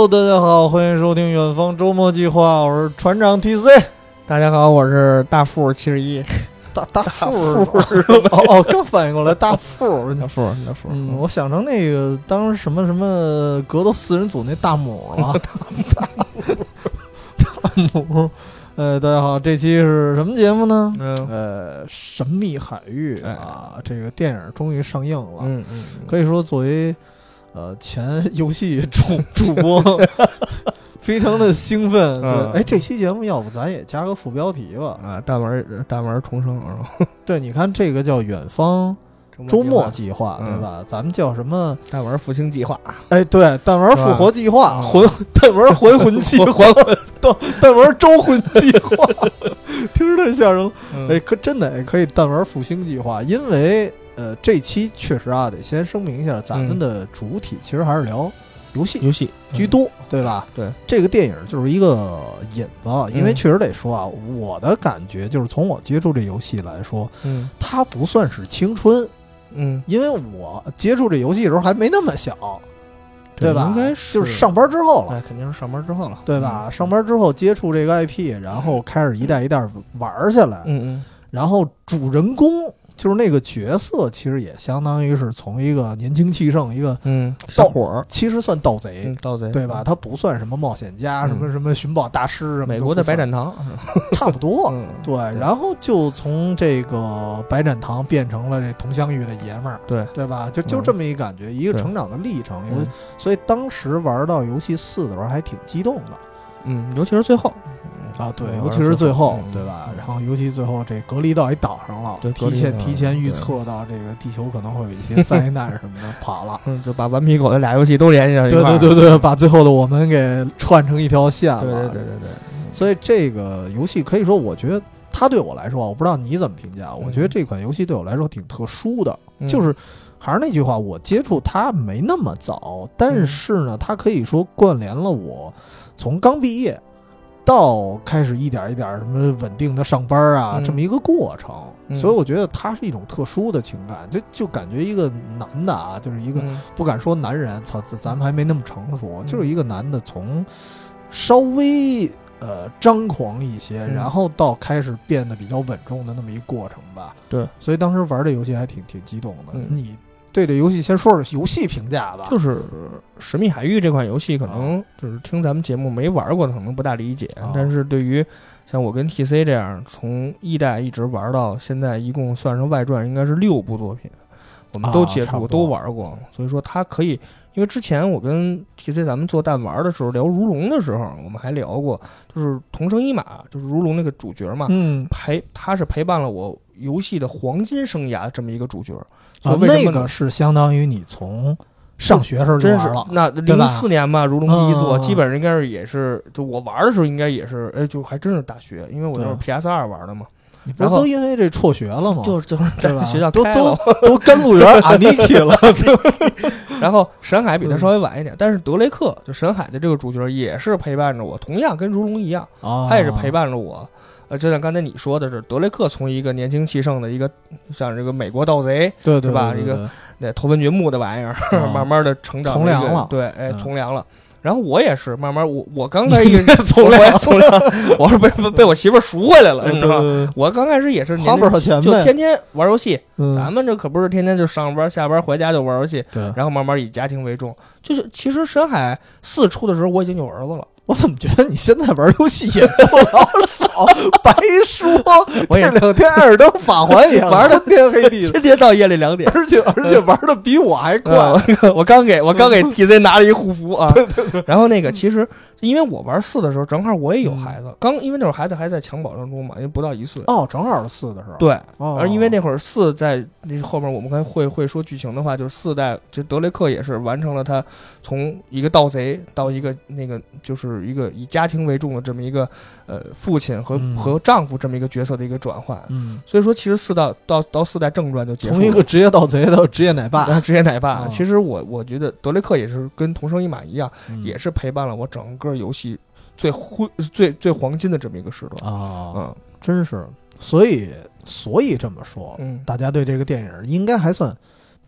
Hello，大家好，欢迎收听《远方周末计划》，我是船长 TC。大家好，我是大富七十一。大大富是吧哦哦，刚反应过来，大富，大富，大富。嗯，我想成那个当时什么什么格斗四人组那大母了。大 大母，呃，大家好，这期是什么节目呢？嗯，呃，神秘海域啊，这个电影终于上映了。嗯嗯，可以说作为呃前游戏主主播。非常的兴奋，对，哎，这期节目要不咱也加个副标题吧？啊，大门大门重生，对，你看这个叫远方周末计划，对吧？咱们叫什么？大门复兴计划？哎，对，弹丸复活计划，魂弹丸还魂计划，弹弹丸招魂计划，听着太吓人了。哎，可真的可以弹丸复兴计划，因为呃，这期确实啊，得先声明一下，咱们的主体其实还是聊。游戏游戏居多，对吧？对，这个电影就是一个引子，因为确实得说啊，我的感觉就是从我接触这游戏来说，嗯，它不算是青春，嗯，因为我接触这游戏的时候还没那么小，对吧？应该是就是上班之后了，肯定是上班之后了，对吧？上班之后接触这个 IP，然后开始一代一代玩下来，嗯嗯，然后主人公。就是那个角色，其实也相当于是从一个年轻气盛，一个嗯小伙儿，其实算盗贼，盗贼对吧？他不算什么冒险家，什么什么寻宝大师，美国的白展堂 差不多。对，然后就从这个白展堂变成了这佟湘玉的爷们儿，对对吧？就就这么一感觉，一个成长的历程。所以当时玩到游戏四的时候还挺激动的，嗯，尤其是最后。啊，对，尤其是最后，对吧？然后，尤其最后这隔离到一岛上了，提前提前预测到这个地球可能会有一些灾难什么的，跑了，嗯，就把顽皮狗的俩游戏都联系上，对对对对，把最后的我们给串成一条线了，对对对对对。所以这个游戏可以说，我觉得它对我来说，我不知道你怎么评价，我觉得这款游戏对我来说挺特殊的，就是还是那句话，我接触它没那么早，但是呢，它可以说关联了我从刚毕业。到开始一点一点什么稳定的上班啊，这么一个过程，所以我觉得它是一种特殊的情感，就就感觉一个男的啊，就是一个不敢说男人，操，咱们还没那么成熟，就是一个男的从稍微呃张狂一些，然后到开始变得比较稳重的那么一过程吧。对，所以当时玩这游戏还挺挺激动的。你。对这游戏先说说游戏评价吧，就是《神秘海域》这款游戏，可能就是听咱们节目没玩过的，可能不大理解。但是对于像我跟 T C 这样从一代一直玩到现在，一共算上外传，应该是六部作品，我们都接触都玩过。所以说它可以，因为之前我跟 T C 咱们做弹玩的时候聊如龙的时候，我们还聊过，就是同生一马，就是如龙那个主角嘛，嗯，陪他是陪伴了我游戏的黄金生涯这么一个主角。啊，那个是相当于你从上学时候就玩了，那零四年吧，《如龙》第一座，基本上应该是也是，就我玩的时候应该也是，哎，就还真是大学，因为我就是 PS 二玩的嘛。然后都因为这辍学了吗，就是 就是在学校都都都跟路人阿尼基了。然后沈海比他稍微晚一点，但是德雷克就沈海的这个主角也是陪伴着我，同样跟如龙一样，他也是陪伴着我。呃，就像刚才你说的是，德雷克从一个年轻气盛的一个像这个美国盗贼，对对吧？一个那头文掘墓的玩意儿，慢慢的成长从良了，对，哎，从良了。然后我也是慢慢，我我刚开始从良从良，我是被被我媳妇赎回来了，你知道吗？我刚开始也是花不少钱，就天天玩游戏。咱们这可不是天天就上班下班回家就玩游戏，然后慢慢以家庭为重。就是其实深海四出的时候，我已经有儿子了。我怎么觉得你现在玩游戏也 不老少？白说，这两天艾尔登法环也 玩的天黑地，天天到夜里两点，而且而且玩的比我还快。我刚给我刚给 T Z 拿了一护符啊，对对对。然后那个其实。因为我玩四的时候，正好我也有孩子，刚因为那会儿孩子还在襁褓当中嘛，因为不到一岁。哦，正好是四的时候。对，而因为那会儿四在那后面，我们可能会会说剧情的话，就是四代就德雷克也是完成了他从一个盗贼到一个那个就是一个以家庭为重的这么一个呃父亲和和丈夫这么一个角色的一个转换。嗯，所以说其实四到到到四代正传就结束，从一个职业盗贼到职业奶爸，职业奶爸。其实我我觉得德雷克也是跟同生一马一样，也是陪伴了我整个游戏。最辉最最黄金的这么一个时段啊，嗯，真是，所以所以这么说，嗯，大家对这个电影应该还算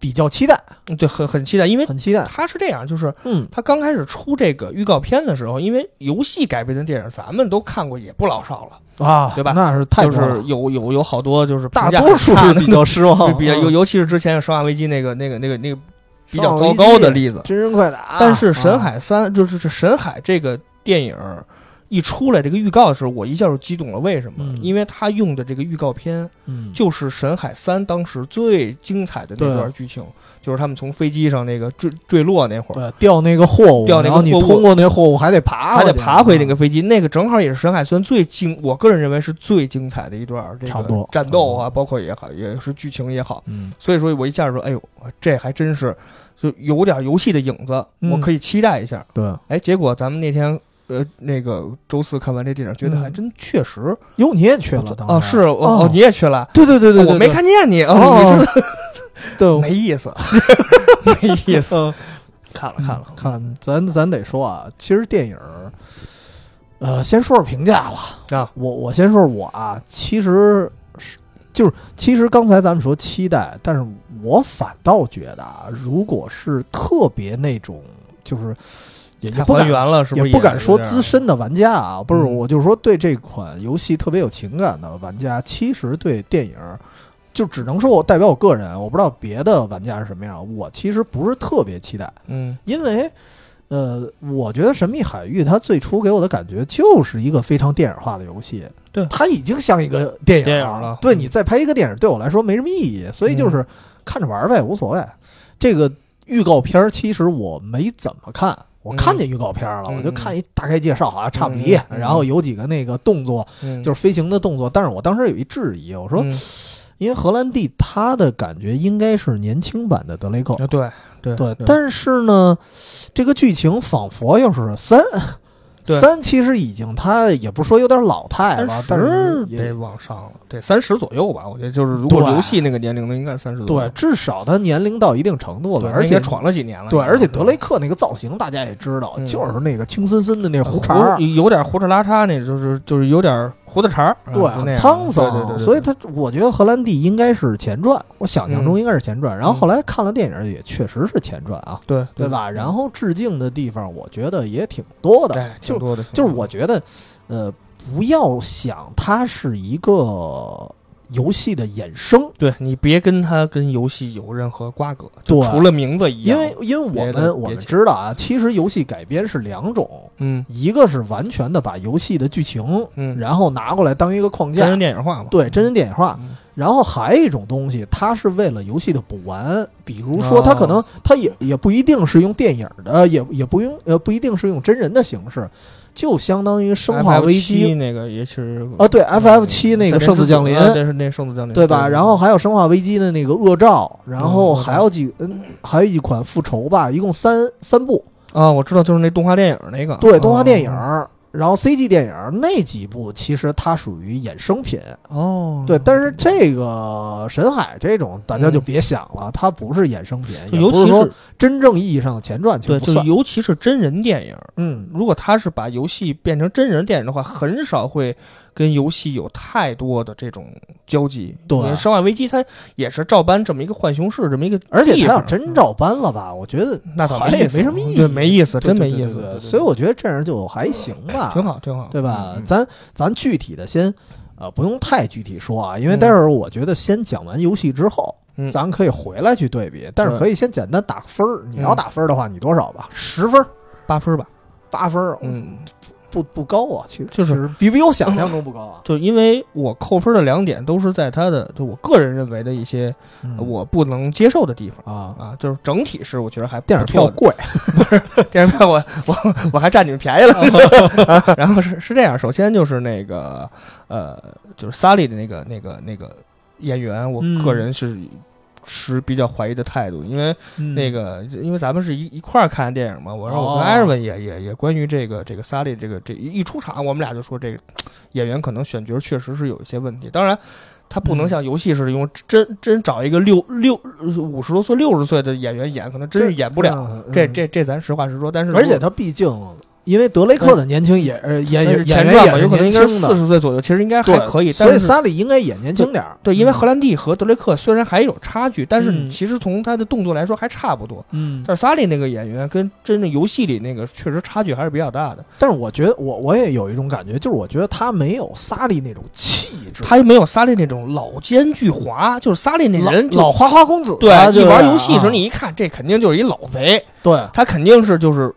比较期待，对，很很期待，因为很期待。他是这样，就是嗯，他刚开始出这个预告片的时候，因为游戏改编的电影咱们都看过，也不老少了，啊，对吧那是太就是多，有有有好多就是大多数比较失望，比较尤嗯尤其是之前《生化危机》那个那个那个那个比较糟糕的例子。真人快打。但是《神啊海三》就是这《神海》这个电影一出来，这个预告的时候，我一下就激动了。为什么？嗯因为他用的这个预告片嗯，就是《神海三》当时最精彩的那段剧情，就是他们从飞机上那个坠坠落那会儿。掉那个货物，掉那个你通过那货物还得爬，还得爬回那个飞机，那个正好也是《神海三》最精，我个人认为是最精彩的一段这个差不多战斗啊，包括也好，也是剧情也好，嗯，所以说我一下说，哎呦，这还真是就有点游戏的影子，嗯我可以期待一下。对，哎，结果咱们那天呃那个周四看完这电影，觉得还真确实哟，你也去了，当哦，是哦。你也去了。对对对对，对我没，看见你哦，哦。你是 对，没意思，没意思。嗯。看了看了，看，咱咱得说啊，其实电影儿，呃，先说说评价吧。啊，我我先说说我啊，其实是就是其实刚才咱们说期待，但是我反倒觉得啊，如果是特别那种就是也不敢还原了，是不是也不敢说资深的玩家啊，不是，嗯我就是说对这款游戏特别有情感的玩家，其实对电影儿就只能说我代表我个人，我不知道别的玩家是什么样，我其实不是特别期待，嗯因为。呃，我觉得《神秘海域》它最初给我的感觉就是一个非常电影化的游戏，对它已经像一个电影电影了嗯对你再拍一个电影，对我来说没什么意义，所以就是看着玩儿呗，无所谓。这个预告片儿其实我没怎么看，我嗯。看见预告片了，嗯我就看一大概介绍，好像差不离，然后有几个那个动作，嗯，就是飞行的动作，但是我当时有一质疑，我说，嗯。因为荷兰弟他的感觉应该是年轻版的德雷克，啊对对对，但是呢，这个剧情仿佛又是三。对三其实已经，他也不是说有点老态了，但是得往上了，对，三十左右吧。我觉得就是如果游戏那个年龄的，应该三十左对。，至少他年龄到一定程度了，而且闯了几年了。对，而且德雷克那个造型大家也知道，嗯就是那个青森森的那个胡茬儿，有有点胡茬拉碴，那就是就是有点胡子茬儿，对，很沧桑，所以他我觉得荷兰弟应该是前传，我想象中应该是前传，然后后来看了电影也确实是前传啊，对对吧？然后致敬的地方我觉得也挺多的，就挺多的，就是我觉得，呃，不要想它是一个游戏的衍生，对你别跟它跟游戏有任何瓜葛，就对。除了名字一样，因为因为我们我们知道啊，其实游戏改编是两种，嗯。一个是完全的把游戏的剧情，嗯，然后拿过来当一个框架。真人，电影化嘛，对真人电影化。嗯。然后还有一种东西，它是为了游戏的补完，比如说它可能哦它也也不一定是用电影的，也也不用呃不一定是用真人的形式，就相当于《生化危机》那个也是啊，对，FF 七那个圣子降临，啊对是那圣子降临，对吧？然后还有《生化危机》的那个恶兆，然后嗯还有几嗯，还有一款复仇吧，一共三三部，啊，我知道，就是那动画电影那个，对，动画电影哦，然后 CG 电影那几部其实它属于衍生品，哦，对，但是这个神海这种大家就别想了，它不是衍生品，尤其是真正意义上的前传，就。尤其是真人电影，嗯，如果他是把游戏变成真人电影的话，很少会跟游戏有太多的这种交集。对生化危机》它也是照搬这么一个浣熊市这么一个，而且它要真照搬了吧，我觉得那倒好像也，没什么意义，没意思，真没意思。所以我觉得这样就还行吧，挺好，挺好，对吧？嗯咱咱具体的先呃不用太具体说啊，因为嗯待会儿我觉得先讲完游戏之后，嗯咱可以回来去对比，但是可以先简单打个分儿。你要嗯打分儿的话，你多少吧？十分儿、八分吧。八分儿，嗯，不不高啊，其实就是比比我想象中不高啊。就因为我扣分的两点都是在他的，就我个人认为的一些嗯我不能接受的地方。啊，啊，就是整体是我觉得还电影票贵，不是，电影票我我我还占你们便宜了。啊然后是是这样，首先就是那个呃，就是萨利的那个那个那个演员，我嗯个人是持比较怀疑的态度，因为那个个因为咱们是一一块儿看电影嘛，我说我跟哦艾瑞文也也也关于这个这个萨利这个这一出场，我们俩就说这个演员可能选角确实是有一些问题，当然。他不能嗯像游戏似的用真真找一个六六五十多岁六十岁的演员演，可能真是演不了。嗯这这这咱实话实说，但是而且他毕竟因为德雷克的年轻也呃演但是演前传嘛，员也是有可能应该是四十岁左右，其实应该还可以。所以萨里应该也年轻点儿。对，因为荷兰弟和德雷克虽然还有差距，但是嗯其实从他的动作来说还差不多。嗯，但是萨利那个演员跟真正游戏里那个确实差距还是比较大的。但是我觉得我我也有一种感觉，就是我觉得他没有萨利那种气质，他没有萨利那种老奸巨猾，就是萨利那老人老花花公子啊，对，就是一玩游戏的时候啊你一看，这肯定就是一老贼，对他肯定是就是。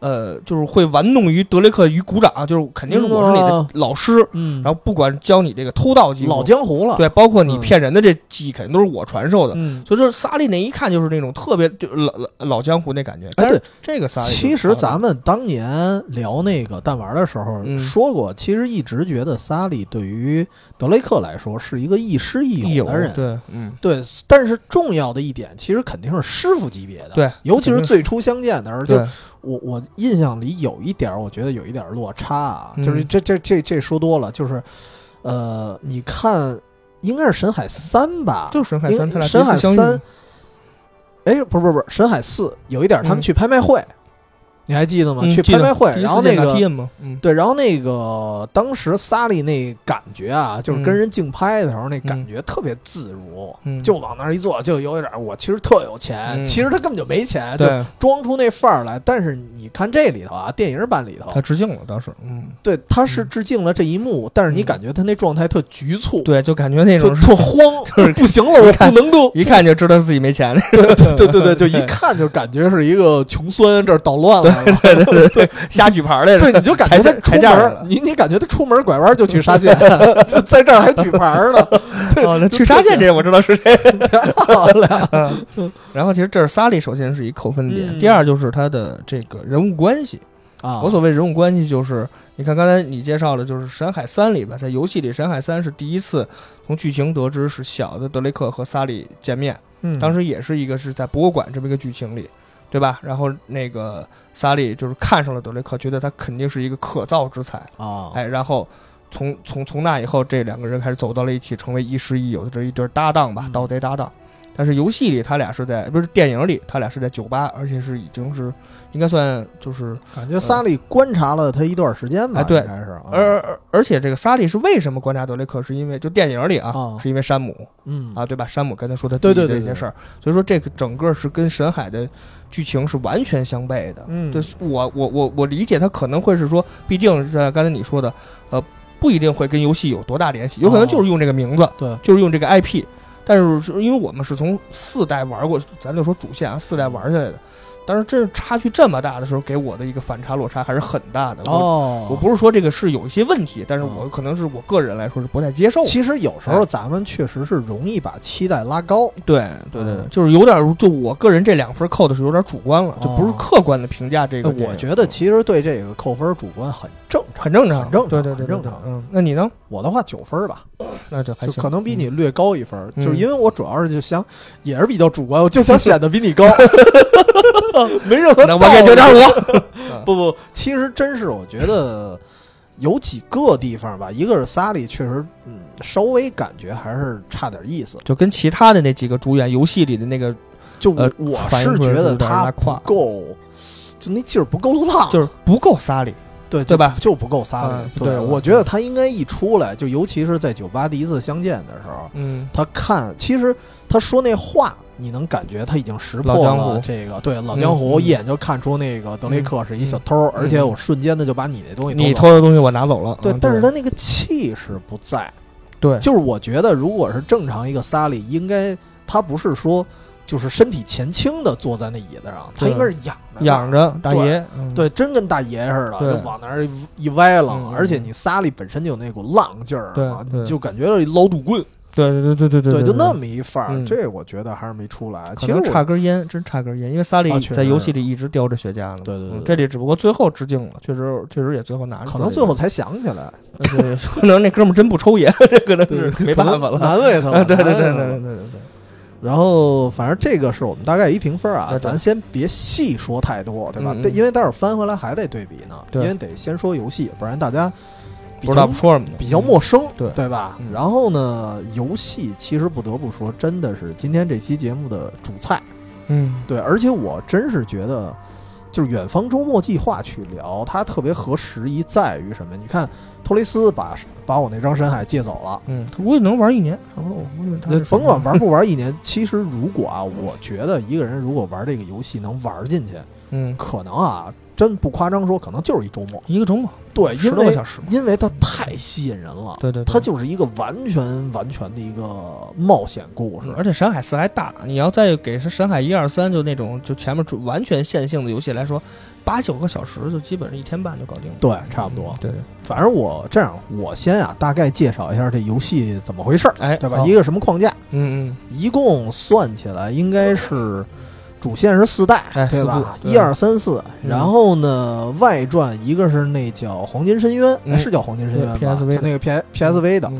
呃，就是会玩弄于德雷克于鼓掌，就是肯定是我是你的老师，嗯，然后不管教你这个偷盗技术，老江湖了，对，包括你嗯骗人的这技艺，肯定都是我传授的。嗯。所以说，萨利那一看就是那种特别就老老老江湖那感觉。哎对这个萨利其实咱们当年聊那个弹丸的时候嗯说过，其实一直觉得萨利对于德雷克来说是一个亦师亦友的人，对，嗯，对。但是重要的一点，其实肯定是师傅级别的，对，尤其是最初相见的时候，就对，我我印象里有一点，我觉得有一点落差啊，嗯就是这这这这说多了，就是呃，你看应该是神海三吧，就神海三，神海三，哎，不是不是不是，神海四有一点他们嗯去拍卖会，你还记得吗？嗯去拍卖会，然后那个嘛，嗯，对，然后那个当时萨利那感觉啊，就是跟嗯人竞拍的时候，那感嗯觉特别自如，嗯就往那儿一坐，就有点儿我其实特有钱，嗯 其实他根本就没钱，就对，装出那范儿来。但是你看这里头啊，电影版里头他，致敬了当时，嗯，对，他是致敬了这一幕，但是你嗯感觉他那状态特局促，对，就感觉那就种特慌，就是不行了，我不能动。一看就知道自己没钱，对对对对对，就一看就感觉是一个穷酸，这儿捣乱来了。对对对，瞎举牌来着对，你就感觉他抬出门，你你感觉他出门拐弯就去沙县，就 在这儿还举牌儿呢，哦，那去沙县这我知道是谁。漂亮。嗯，然后其实这是萨利，首先是一扣分点，嗯第二就是他的这个人物关系。啊我所谓人物关系，就是你看刚才你介绍的，就是《神海三》里边，在游戏里，《神海三》是第一次从剧情得知是小的德雷克和萨利见面，嗯当时也是一个是在博物馆这么一个剧情里，对吧？然后那个萨利就是看上了德雷克，觉得他肯定是一个可造之才，啊，哎，然后从从从那以后，这两个人开始走到了一起，成为亦师亦友的这一对搭档吧，嗯盗贼搭档。但是游戏里他俩是在不是电影里他俩是在酒吧，而且是已经是应该算就是感觉萨利观察了他一段时间吧，哎对而而而且这个萨利是为什么观察德雷克？是因为就电影里啊，啊是因为山姆嗯啊，对吧？山姆刚才说他弟对对对对弟的一些事儿，所以说这个整个是跟神海的剧情是完全相悖的。嗯，就是我我我我理解他可能会是说，毕竟是刚才你说的，呃，不一定会跟游戏有多大联系，有可能就是用这个名字，对，就是用这个 IP。但是是因为我们是从四代玩过，咱就说主线啊，四代玩下来的，但是这差距这么大的时候，给我的一个反差落差还是很大的。我哦，我不是说这个是有一些问题，但是嗯我可能是我个人来说是不太接受。其实有时候咱们确实是容易把期待拉高，对对对，嗯就是有点，就我个人这两分扣的是有点主观了，就不是哦客观的评价这个。我觉得其实对这个扣分主观很正常，很正常，很正常对对对正常。嗯，那你呢？我的话九分吧，那就还行，就可能比你略高一分，嗯。就是因为我主要是就想，也是比较主观，我就想显得比你高，没任何嗯。那我给九点五。不不，其实真是我觉得有几个地方吧，一个是萨利确实，嗯，稍微感觉还是差点意思。就跟其他的那几个主演游戏里的那个，就我、呃我是觉得他不够，就那劲儿不够浪，就是不够萨利。对对吧就不够萨利。对我觉得他应该一出来，就尤其是在酒吧第一次相见的时候，嗯，他看，其实他说那话，你能感觉他已经识破了这个，对老江湖，一眼就看出那个德雷克是一小偷，而且我瞬间的就把你那东西你走偷的东西我拿走了。对，嗯但是他那个气势不在。对。就是我觉得，如果是正常一个萨利，应该他不是说就是身体前倾的坐在那椅子上，他应该是仰着仰着大爷，嗯，对，真跟大爷似的，就往那儿一歪楞，嗯嗯而且你萨利本身就有那股浪劲儿嘛，对就感觉捞肚棍，对对对对对对，就那么一范儿，嗯这我觉得还是没出来。其实我差根烟，真差根烟，因为萨利在游戏里一直叼着雪茄呢。对对对这里只不过最后致敬了，确实确实也最后拿着。可能最后才想起来，对，可能那哥们儿真不抽烟，这可能是没办法了。难为他啊，了。对对对对对对对对。然后，反正这个是我们大概一评分啊，咱先别细说太多，对吧？因为待会儿翻回来还得对比呢，对因为得先说游戏，不然大家比不知道较说什么呢，比较陌生，对对吧？嗯然后呢，游戏其实不得不说，真的是今天这期节目的主菜，嗯，对，而且我真是觉得就是远方周末计划去聊，它特别合时宜在于什么？你看托雷斯把把我那张深海借走了，嗯，他估计能玩一年，差不多。我估计他甭管玩不 玩一年，其实如果啊，我觉得一个人如果玩这个游戏能玩进去，嗯，可能啊，真不夸张说，可能就是一周末，一个周末，对，十多个小时，因为它太吸引人了，对对，它就是一个完全完全的一个冒险故事，而且山海四还大，你要再给是山海一二三就那种就前面完全线性的游戏来说。八九个小时就基本上一天半就搞定了，对，差不多。对，反正我这样，我先啊大概介绍一下这游戏怎么回事儿，哎，对吧？一个什么框架？嗯嗯，一共算起来应该是主线是四代，对吧？一二三四，然后呢，外传一个是那叫黄金深渊，是叫黄金深渊吧？那个 P PSV 的。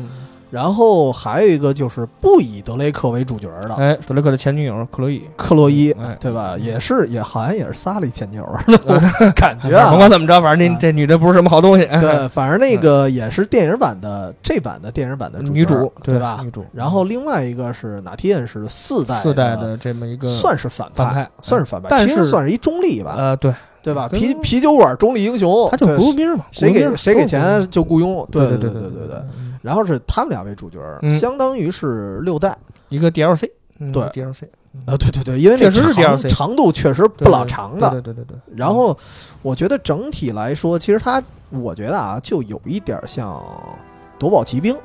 然后还有一个就是不以德雷克为主角的，哎，德雷克的前女友克洛伊，克洛伊，哎，对吧？也是，也好像也是萨利前女友，感觉啊，甭管怎么着，反正这这女的不是什么好东西。对，反正那个也是电影版的这版的电影版的女主，对吧？女主。然后另外一个是哪天是四代四代的这么一个，算是反派，算是反派，但是算是一中立吧。呃，对。对吧？啤啤酒馆中立英雄，他就雇佣兵嘛，谁给谁给钱就雇佣。对对对对对对。然后是他们俩为主角，相当于是六代一个 DLC。对 DLC。呃，对对对，因为确实是 DLC，长度确实不老长的。对对对对。然后我觉得整体来说，其实它，我觉得啊，就有一点像夺宝奇兵。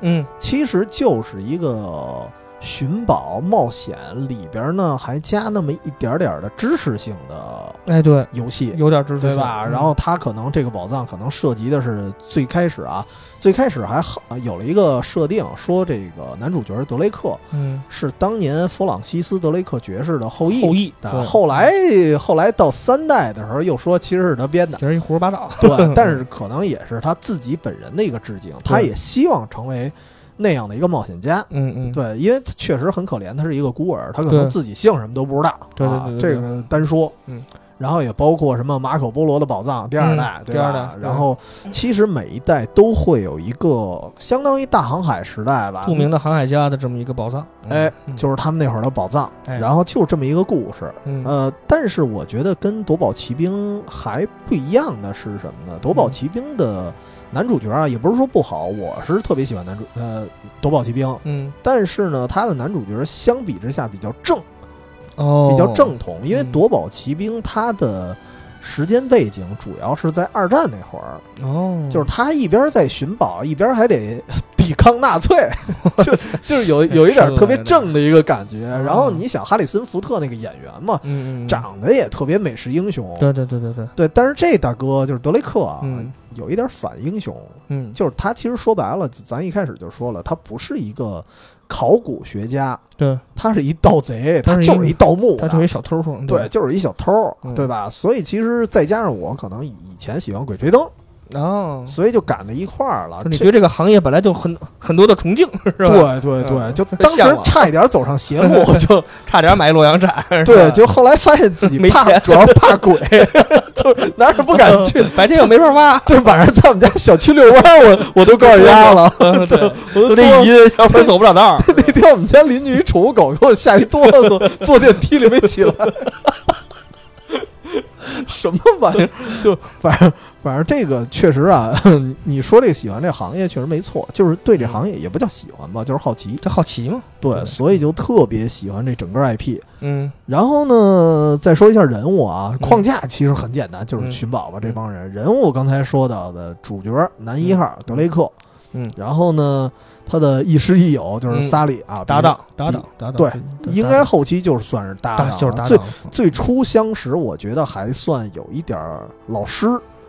嗯，其实就是一个。寻宝冒险里边呢，还加那么一点点的知识性的，哎，对，游戏有点知识，对吧？然后它可能这个宝藏可能涉及的是最开始啊，最开始还好有了一个设定，说这个男主角德雷克，嗯，是当年弗朗西斯德雷克爵士的后裔，后裔。后来后来到三代的时候，又说其实是他编的，其实一胡说八道。对，但是可能也是他自己本人的一个致敬，他也希望成为。那样的一个冒险家，嗯嗯，对，因为他确实很可怜，他是一个孤儿，他可能自己姓什么都不知道，对对对，这个单说，嗯，然后也包括什么马可波罗的宝藏第二代，第二代，然后其实每一代都会有一个相当于大航海时代吧，著名的航海家的这么一个宝藏，哎，就是他们那会儿的宝藏，然后就这么一个故事，呃，但是我觉得跟夺宝奇兵还不一样的是什么呢？夺宝奇兵的。男主角啊，也不是说不好，我是特别喜欢男主呃，夺宝奇兵，嗯，但是呢，他的男主角相比之下比较正，哦，比较正统，因为夺宝奇兵他的时间背景主要是在二战那会儿，哦，就是他一边在寻宝，一边还得抵抗纳粹，就就是有 有一点特别正的一个感觉。然后你想，哈里森福特那个演员嘛，嗯嗯，长得也特别美式英雄，对对对对对。对，但是这大哥就是德雷克啊。有一点反英雄，嗯，就是他其实说白了，咱一开始就说了，他不是一个考古学家，对，他是一盗贼，他就是一盗墓，他就是一小偷，对，就是一小偷，对吧？所以其实再加上我可能以前喜欢鬼吹灯。哦，所以就赶在一块儿了。你觉得这个行业本来就很很多的崇敬，是吧？对对对，就当时差一点走上邪路，就差点买洛阳铲。对，就后来发现自己没钱，主要怕鬼，就哪儿也不敢去。白天又没法挖，对，晚上在我们家小区遛弯，我我都告诉丫了，对，我都得移，要不然走不了道。那天我们家邻居一宠物狗给我吓一哆嗦，坐电梯里没起来。什么玩意儿？就反正。反正这个确实啊，你说这个喜欢这行业确实没错，就是对这行业也不叫喜欢吧，就是好奇。这好奇嘛？对，所以就特别喜欢这整个 IP。嗯，然后呢，再说一下人物啊，框架其实很简单，就是寻宝吧这帮人。人物刚才说到的主角男一号德雷克，嗯，然后呢，他的亦师亦友就是萨利啊，搭档搭档搭档，对，应该后期就是算是搭档，就是搭档。最最初相识，我觉得还算有一点老师。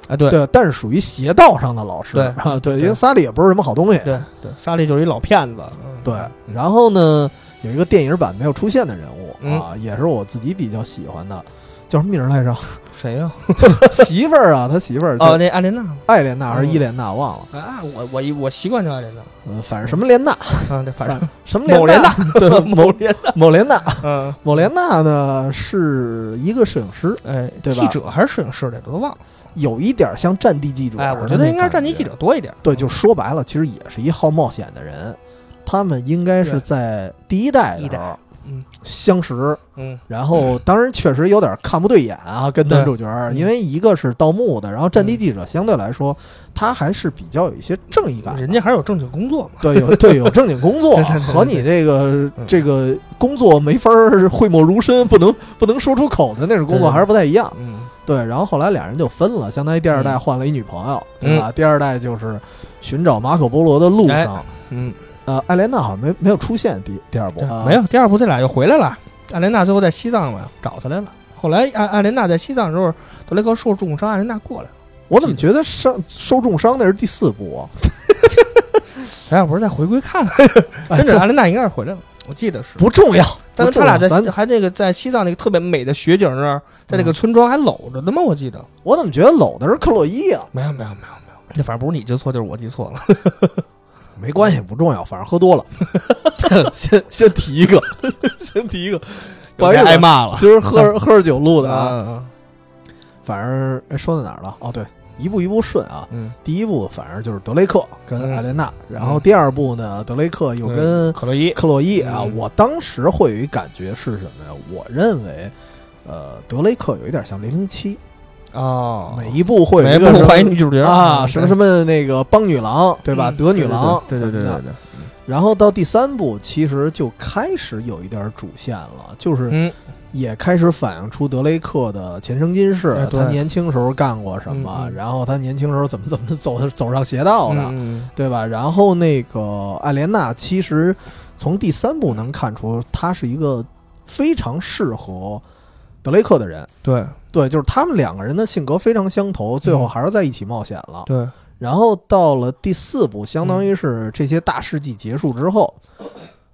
哎，对对，但是属于邪道上的老师，对啊，对，因为萨利也不是什么好东西，对对，萨利就是一老骗子，对。然后呢，有一个电影版没有出现的人物啊，也是我自己比较喜欢的，叫什么名来着？谁呀？媳妇儿啊，他媳妇儿哦，那艾莲娜，艾莲娜还是伊莲娜？忘了啊，我我我习惯叫艾莲娜，嗯，反正什么莲娜啊，对，反正什么某莲娜，对，某莲娜，某莲娜，嗯，某莲娜呢是一个摄影师，哎，对吧？记者还是摄影师来着？都忘了。有一点像战地记者，哎，我觉得应该是战地记者多一点。对，就说白了，其实也是一好冒险的人。他们应该是在第一代的时候，嗯。相识，嗯。然后当然确实有点看不对眼啊，跟男主角，嗯。因为一个是盗墓的，然后战地记者相对来说他还是比较有一些正义感，人家还是有正经工作嘛。对有对有正经工作 和你这个嗯。这个工作没法儿 讳莫如深，不能不能说出口的那种工作还是不太一样。嗯对，然后后来俩人就分了，相当于第二代嗯换了一女朋友，对吧？第二代就是寻找马可波罗的路上，嗯，呃，艾莲娜好像没没有出现第第二部没有。第二部这俩又回来了，艾莲娜最后在西藏嘛找他来了。后来艾艾莲娜在西藏的时候，德雷克受重伤，艾莲娜过来了。我怎么觉得伤受重伤那是第四部啊？咱俩不是再回归看看，哎 真的艾莲娜应该是回来了，我记得是。不重要，但是他俩在还那个在西藏那个特别美的雪景那儿，在那个嗯村庄还搂着呢吗？我记得。我怎么觉得搂的是克洛伊啊？没有没有没有没有，那反正不是你记错就是我记错了。没关系，不重要，反正喝多了。先先提一个，先提一个，不好意思挨骂了。今儿喝着喝着酒录的啊。啊，反正哎说到哪儿了？哦，对，一步一步顺啊。嗯，第一步反正就是德雷克跟嗯艾莲娜，然后第二部呢，德雷克又跟克洛伊，克洛伊啊。嗯我当时会有一感觉是什么呀？我认为，呃，德雷克有一点像零零七，哦，每一部会有每一个什么换一女主角啊，嗯什么什么那个帮女郎，对吧？嗯德女郎，对对对对然后到第三部，其实就开始有一点主线了，就是嗯也开始反映出德雷克的前生今世哎，他年轻时候干过什么，然后他年轻时候怎么怎么走走上邪道的，嗯对吧？然后那个艾莲娜，其实从第三部能看出，她是一个非常适合德雷克的人。对。对，就是他们两个人的性格非常相投，最后还是在一起冒险了。对，然后到了第四部，相当于是这些大事迹结束之后，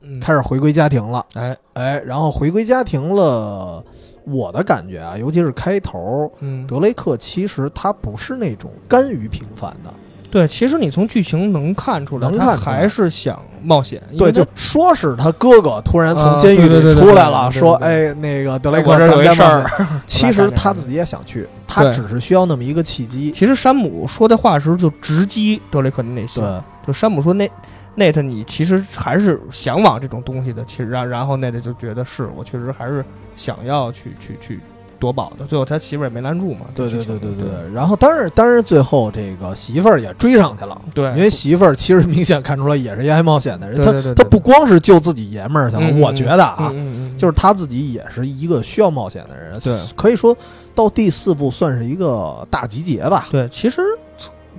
嗯开始回归家庭了。哎哎，然后回归家庭了，我的感觉啊，尤其是开头，嗯，德雷克其实他不是那种甘于平凡的，对，其实你从剧情能看出来，他能看出来还是想冒险，因对，为他就说是他哥哥突然从啊监狱里对对对出来了，对对对说：“对哎，那个德雷克，我这儿有一咱们事儿冒险。”其实他自己也想去，他对只是需要那么一个契机。其实山姆说的话的时候就直击德雷克的内心，对，就山姆说那。内特，你其实还是向往这种东西的，其实然然后内特就觉得是我确实还是想要去去去夺宝的，最后他媳妇儿也没拦住嘛。对对对对对。然后，当然，当然，最后这个媳妇儿也追上去了，对，因为媳妇儿其实明显看出来也是一爱冒险的人，他他不光是救自己爷们儿去了，嗯我觉得啊，嗯嗯嗯就是他自己也是一个需要冒险的人，对可以说到第四部算是一个大集结吧。对，其实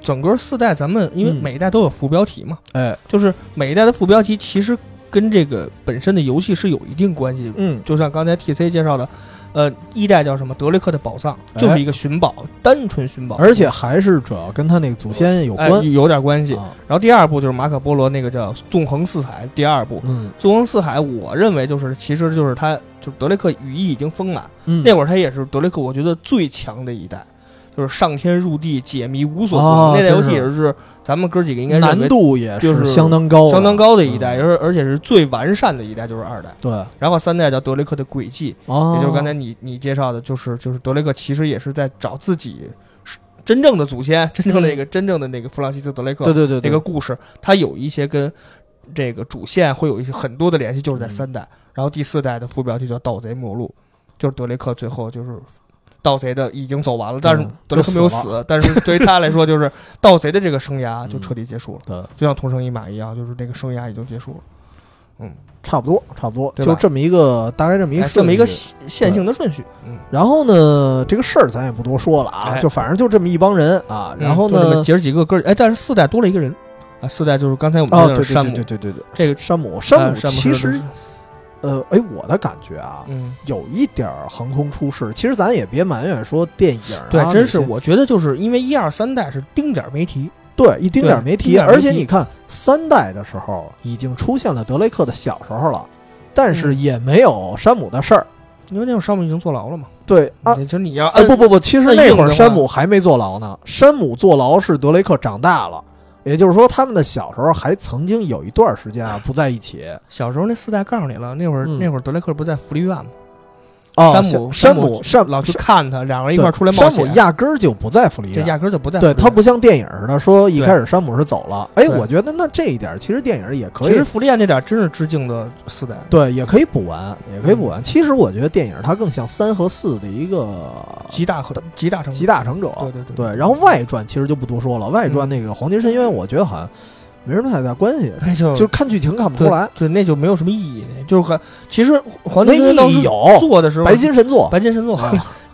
整个四代咱们因为嗯每一代都有副标题嘛，哎，就是每一代的副标题其实跟这个本身的游戏是有一定关系的。嗯，就像刚才 T C 介绍的，呃，一代叫什么？德雷克的宝藏，哎就是一个寻宝，单纯寻宝，而且还是主要跟他那个祖先有哎关。有点关系。啊然后第二部就是马可波罗那个叫纵横四海，第二部嗯纵横四海，我认为就是其实就是他就是德雷克羽翼已经丰满，嗯，那会儿他也是德雷克我觉得最强的一代。就是上天入地，解谜无所不哦能。那代游戏也是咱们哥几个应该难度也就是相当高，相当高的一代，嗯而而且是最完善的一代，就是二代。对，然后三代叫德雷克的轨迹，哦，也就是刚才你你介绍的，就是就是德雷克其实也是在找自己真正的祖先，真正的那个真正的那个弗朗西斯德雷克对对对，对那个故事，它有一些跟这个主线会有一些很多的联系，就是在三代。然后第四代的副标题叫《盗贼末路》，就是德雷克最后就是。盗贼的已经走完了，但是嗯德雷克没有死死，但是对于他来说，就是盗贼的这个生涯就彻底结束了，对，就像同生一马一样，就是这个生涯已经结束了。嗯。差不多差不多，就这么一个大概这么一哎这么一个线线性的顺序，嗯，然后呢，这个事儿咱也不多说了啊，哎。就反正就这么一帮人啊。然后呢，姐儿几个哥儿，哎，但是四代多了一个人。啊，四代就是刚才我们哦，对对说的山姆，对对对对对，这个山姆，山姆呃山姆其实呃，哎，我的感觉啊，嗯，有一点儿横空出世。其实咱也别埋怨说电影啊，对，真是，我觉得就是因为一二三代是丁点儿没提，对一丁点儿没提。而且你看三代的时候已经出现了德雷克的小时候了，但是嗯也没有山姆的事儿。因为那会儿山姆已经坐牢了嘛。对啊，其实你要哎，不不不，其实那会儿山姆还没坐牢呢。山姆坐牢是德雷克长大了，也就是说，他们的小时候还曾经有一段时间啊不在一起。小时候那四代告诉你了，那会儿嗯那会儿德雷克不在福利院吗？哦山姆山姆姆山老去看他，两个人一块儿出来冒险山姆，压根儿就不在弗利这。压根儿就不在。对他不像电影似的，说一开始山姆是走了，哎，我觉得那这一点其实电影也可以其实，弗利亚那点儿真是致敬的四代，对，也可以补完，也可以补完。其实我觉得电影它更像三和四的一个集大和集大成集大成者，对对对对。然后外传其实就不多说了，外传嗯那个黄金深渊，我觉得好像没什么太大关系，那就就是看剧情看不出来。对，那就没有什么意义，就是很其实黄金当时有做的时候，白金神作白金神作。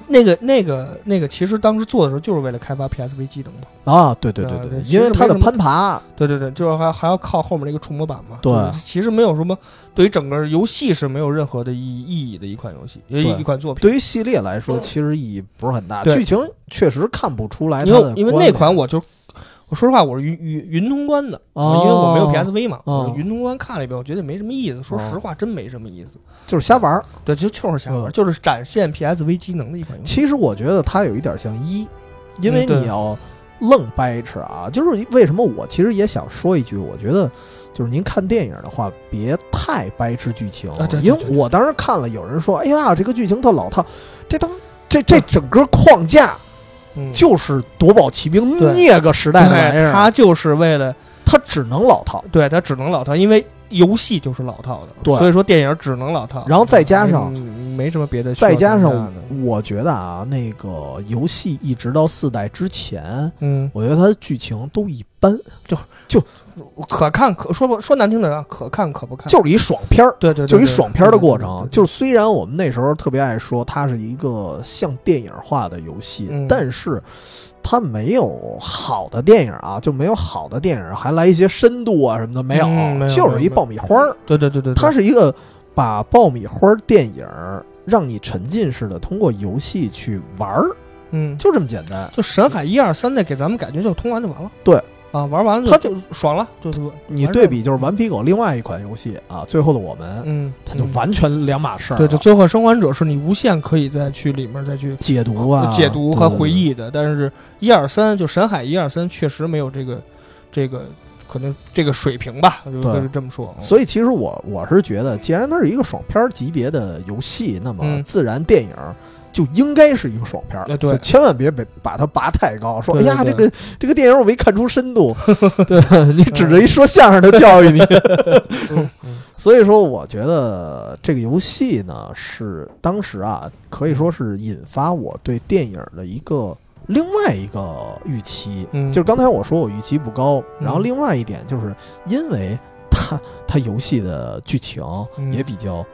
那个、那个、那个，其实当时做的时候就是为了开发 PSV 机能嘛。啊，对对对对，因为它的攀爬，对对对，就是还还要靠后面那个触摸板嘛。对其实没有什么对于整个游戏是没有任何的意意义的一款游戏，呃对一款作品。对于系列来说，其实意义不是很大，剧情确实看不出来因为因为那款我就我说实话，我是云云云通关的，哦因为我没有 PSV 嘛，哦我云通关看了一遍，我觉得没什么意思。说实话，真没什么意思。就是瞎玩儿。对，就就是瞎玩，嗯就是展现 PSV 机能的一款游戏。其实我觉得它有一点像一，因为嗯对你要愣掰扯啊，就是为什么我其实也想说一句，我觉得就是您看电影的话，别太掰扯剧情，啊对对因为对对我当时看了，有人说，哎呀，这个剧情特老套，这当这这整个框架嗯，就是夺宝奇兵那个时代的玩意，儿，他就是为了它只能老套。对它只能老套，因为游戏就是老套的，对。所以说电影只能老套。然后再加上嗯没什么别的再加上，我觉得啊，那个游戏一直到四代之前，嗯，我觉得它的剧情都一般，就就可看可说不说难听的啊，可看可不看，就是一爽片儿。对对，对就一爽片儿的过程，就是虽然我们那时候特别爱说它是一个像电影化的游戏，嗯。但是它没有好的电影啊，就没有好的电影还来一些深度啊什么的，没有，嗯没有就是一爆米花儿。对对对对，对。它是一个把爆米花儿电影让你沉浸式的通过游戏去玩儿，嗯，就这么简单。就神海一二三那给咱们感觉就通完就完了，对啊，玩完了他就爽了，就是你对比就是顽皮狗另外一款游戏啊，《最后的我们》，嗯，它就嗯完全两码事儿了。对，就最后生还者是你无限可以再去里面再去解读啊，解读和回。忆的，但是一二三就神海一二三确实没有这个这个可能这个水平吧，就对就这么说。所以其实我我是觉得，既然它是一个爽片儿级别的游戏，那么嗯自然电影就应该是一个爽片儿，就千万别把把它拔太高，说哎呀，这个这个电影我没看出深度，对你指着一说相声的教育你。所以说，我觉得这个游戏呢，是当时啊，可以说是引发我对电影的一个另外一个预期。嗯。就是刚才我说我预期不高，嗯然后另外一点就是因为它它游戏的剧情嗯。也比较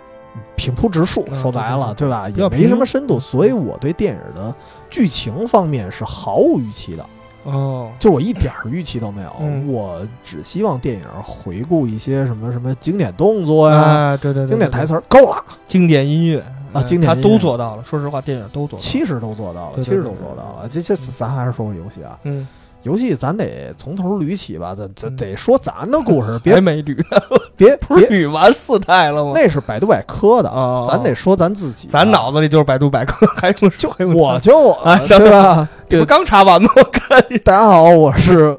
平铺直述，嗯说白了，对吧？也没什么深度，所以我对电影的剧情方面是毫无预期的。哦，就我一点儿预期都没有，嗯我只希望电影回顾一些什么什么经典动作呀、啊，对对对，对经典台，词儿，够了，经典音乐啊经典他都做到了。说实话，电影都做到了。其实都做到了，其实都做到了。这这咱还是说说游戏啊，嗯，游戏咱得从头捋起吧，咱咱嗯得说咱的故事，别没捋，别 不是别，捋完四代了吗？那是百度百科的，啊，咱得说咱自己。咱脑子里就是百度百科，还用就我就啊行对吧？对你不刚查完吗？我看大家好，我是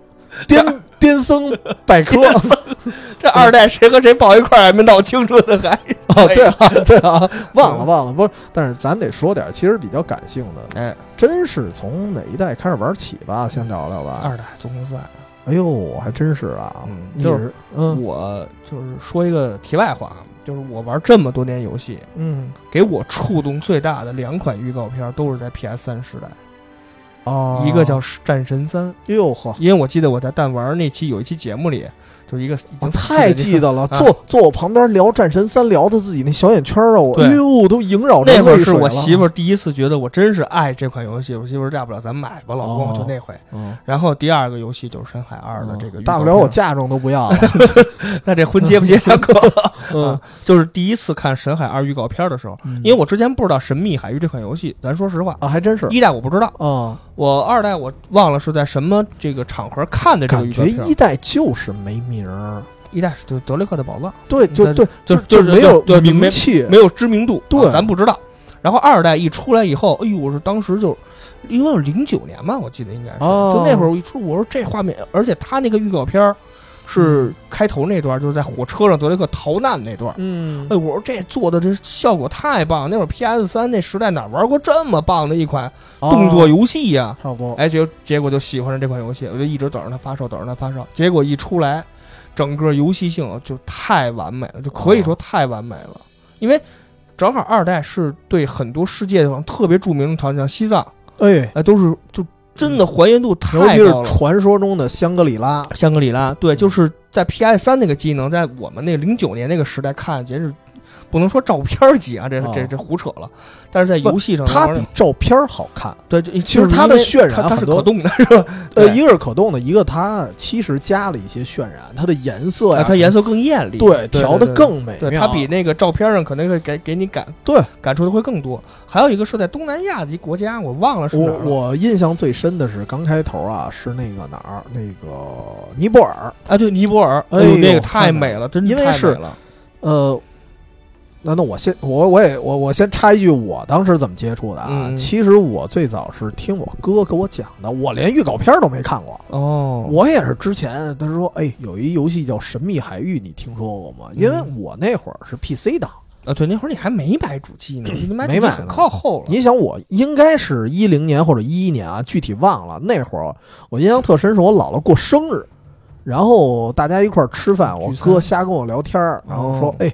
颠 颠僧百科。这二代谁和谁抱一块儿还没闹清楚呢，还哦，对啊，对啊，忘了忘了，不是，但是咱得说点儿其实比较感性的，哎，真是从哪一代开始玩起吧？先聊聊吧。二代纵横四代。哎呦，还真是啊，嗯就是嗯。我就是说一个题外话，就是我玩这么多年游戏，嗯。给我触动最大的两款预告片都是在 PS 三时代，哦，一个叫《战神三》，哎呦呵，因为我记得我在弹玩那期有一期节目里，就一个已经我太记得了，啊。坐坐我旁边聊《战神三》，聊的自己那小眼圈啊，我对。哎呦都萦绕着那会儿是我媳妇儿第一次觉得我真是爱这款游戏，我媳妇儿大不了咱买吧，老公哦就那回。嗯然后第二个游戏就是《深海二》的这个大不了我嫁妆都不要了，那这婚结不结两口？嗯。啊，就是第一次看《深海二》预告片的时候，因为我之前不知道《神秘海域》这款游戏，咱说实话，啊还真是。一代我不知道，啊，我二代我忘了是在什么这个场合看的这个感预告一代就是没名儿，一代是就德雷克的宝藏，对，就对对，就就没有名气，没有知名度，对啊咱不知道。然后二代一出来以后，哎呦，我是当时就，因为零九年嘛，我记得应该是，哦就那会儿我一出，我说这画面，而且他那个预告片儿是开头那段，就是在火车上德雷克逃难那段。嗯哎，我说这做的这效果太棒！那会儿 PS 三那时代哪玩过这么棒的一款动作游戏呀？差不多。哎，结结果就喜欢上这款游戏，我就一直等着它发售，等着它发售。结果一出来，整个游戏性就太完美了，就可以说太完美了。因为正好二代是对很多世界上特别著名的场景，像西藏，哎，哎，都是就真的还原度太高了尤其是。传说中的香格里拉，香格里拉，对，就是在 PS 三那个机能，在我们那零九年那个时代看，简直不能说照片级啊，这哦这这胡扯了。但是在游戏上，它比照片好看。对，其其实它的渲染它它是可动的，是吧？呃，对一个是可动的，一个它其实加了一些渲染，它的颜色呀，啊它颜色更艳丽，对对调的更美妙。对它比那个照片上可能会给给你感对感触的会更多。还有一个是在东南亚的一国家，我忘了是我。我印象最深的是刚开头啊，是那个哪儿，那个尼泊尔，啊，对尼泊尔，哎呦呦，那个太美了，真因为是太美了。呃。那那我先我我也我我先插一句，我当时怎么接触的啊？嗯其实我最早是听我哥给我讲的，我连预告片都没看过。哦，我也是之前他说，哎，有一游戏叫《神秘海域》，你听说过吗？因为我那会儿是 PC 党，啊，对，那会儿你还没买主机呢，你买很没买呢靠后了。你想，我应该是一零年或者一一年啊，具体忘了。那会儿我印象特深，是我姥姥过生日，然后大家一块儿吃饭，我哥瞎跟我聊天儿，然后说哦：“哎，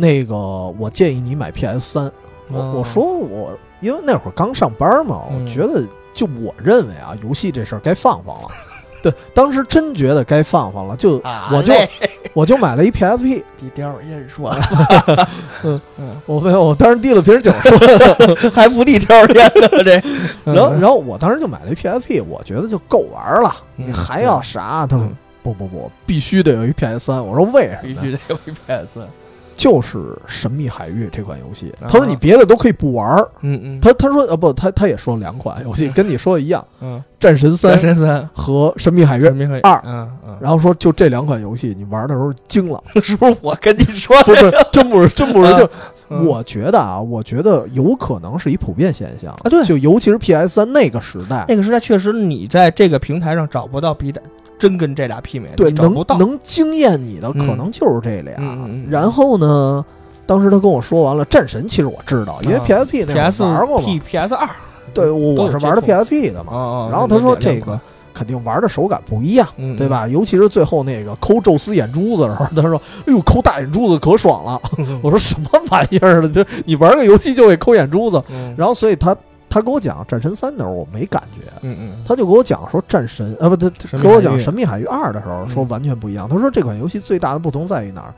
那个我建议你买 PS 三。”我哦我说我因为那会儿刚上班嘛，嗯我觉得就我认为啊，游戏这事儿该放放了。对，当时真觉得该放放了，就啊我就我就买了一 PSP，低调也说了，嗯嗯，我没有，我当时递了瓶酒说 还不低调烟呢这。然后，然后我当时就买了一 PSP，我觉得就够玩了。嗯你还要啥？他不不不，必须得有一 PS 三。我说为什必么必？须得有一 PS。就是《神秘海域》这款游戏。啊他说你别的都可以不玩儿。嗯嗯，他他说呃不，他他也说两款游戏跟你说的一样，嗯，《战神三战》神三和《神秘海域神》。秘海二嗯嗯，然后说就这两款游戏，你玩的时候惊了。是不是我跟你说不是，真不是，真不是。就嗯我觉得啊，我觉得有可能是一普遍现象啊对就尤其是 PS 三那个时代，那个时代确实你在这个平台上找不到比的真跟这俩媲美，对，能。能惊艳你的嗯可能就是这俩。然后呢，当时他跟我说完了，战神其实我知道，因为啊 PSP 那会儿 PS 玩过嘛 P。PS 二对，我我是玩的 PSP 的嘛。哦然后他说这个肯定玩的手感不一样，嗯对吧？尤其是最后那个抠宙斯眼珠子的时候，他说：“哎呦，抠大眼珠子可爽了。”我说：“什么玩意儿的？就你玩个游戏就会抠眼珠子。”嗯然后，所以他他跟我讲战神三的时候，我没感觉。嗯嗯他就跟我讲说战神啊不，他神秘给我讲神秘海域二的时候说嗯完全不一样。他说这款游戏最大的不同在于哪儿？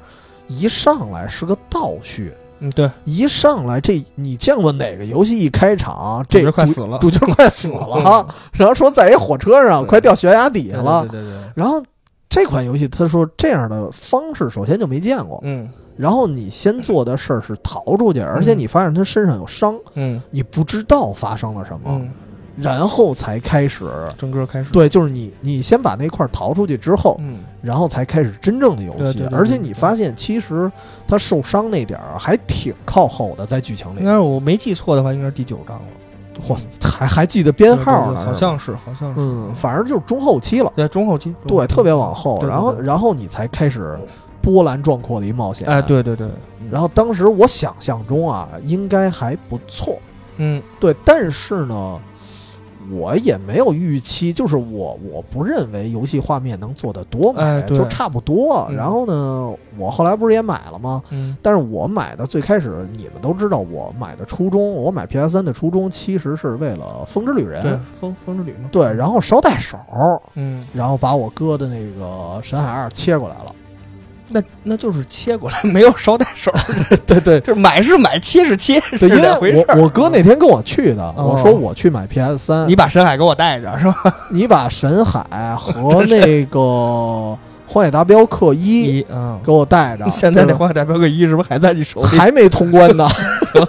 一上来是个倒叙，嗯，对，一上来这你见过哪个游戏一开场这主角快死了。主角快死了，然后说在一火车上快掉悬崖底下了，对对对，对。然后这款游戏他说这样的方式首先就没见过，嗯。然后你先做的事儿是逃出去，而且你发现他身上有伤，嗯。你不知道发生了什么，嗯，然后才开始。整个开始，对，就是你，你先把那块儿逃出去之后，嗯。然后才开始真正的游戏。对对对对而且你发现，其实他受伤那点儿还挺靠后的，在剧情里。应该。是我没记错的话，应该是第九章了，嚯，还还记得编号呢，好像是，好像是，嗯，反正就是中后期了，对中后期，对，特别往后。然后，然后你才开始波澜壮阔的一冒险。哎，。对对对，然后当时我想象中啊，应该还不错，嗯对，但是呢，我也没有预期，就是我我不认为游戏画面能做得多美，哎就差不多。嗯然后呢，我后来不是也买了吗？嗯但是我买的最开始，你们都知道，我买的初衷，我买 PS 三的初衷其实是为了《风之旅人》对，风风之旅嘛，对，然后捎带手，嗯，然后把我哥的那个《神海二》切过来了。那那就是切过来，没有捎带手，对对就是买是买，切是切，是对，因两回事儿。为我我哥那天跟我去的，哦我说我去买 PS 三，你把沈海给我带着是吧？你把神海和 那个《荒野大镖客一》给我带着，现在那荒野大镖客一是不是还在你手里？还没通关呢，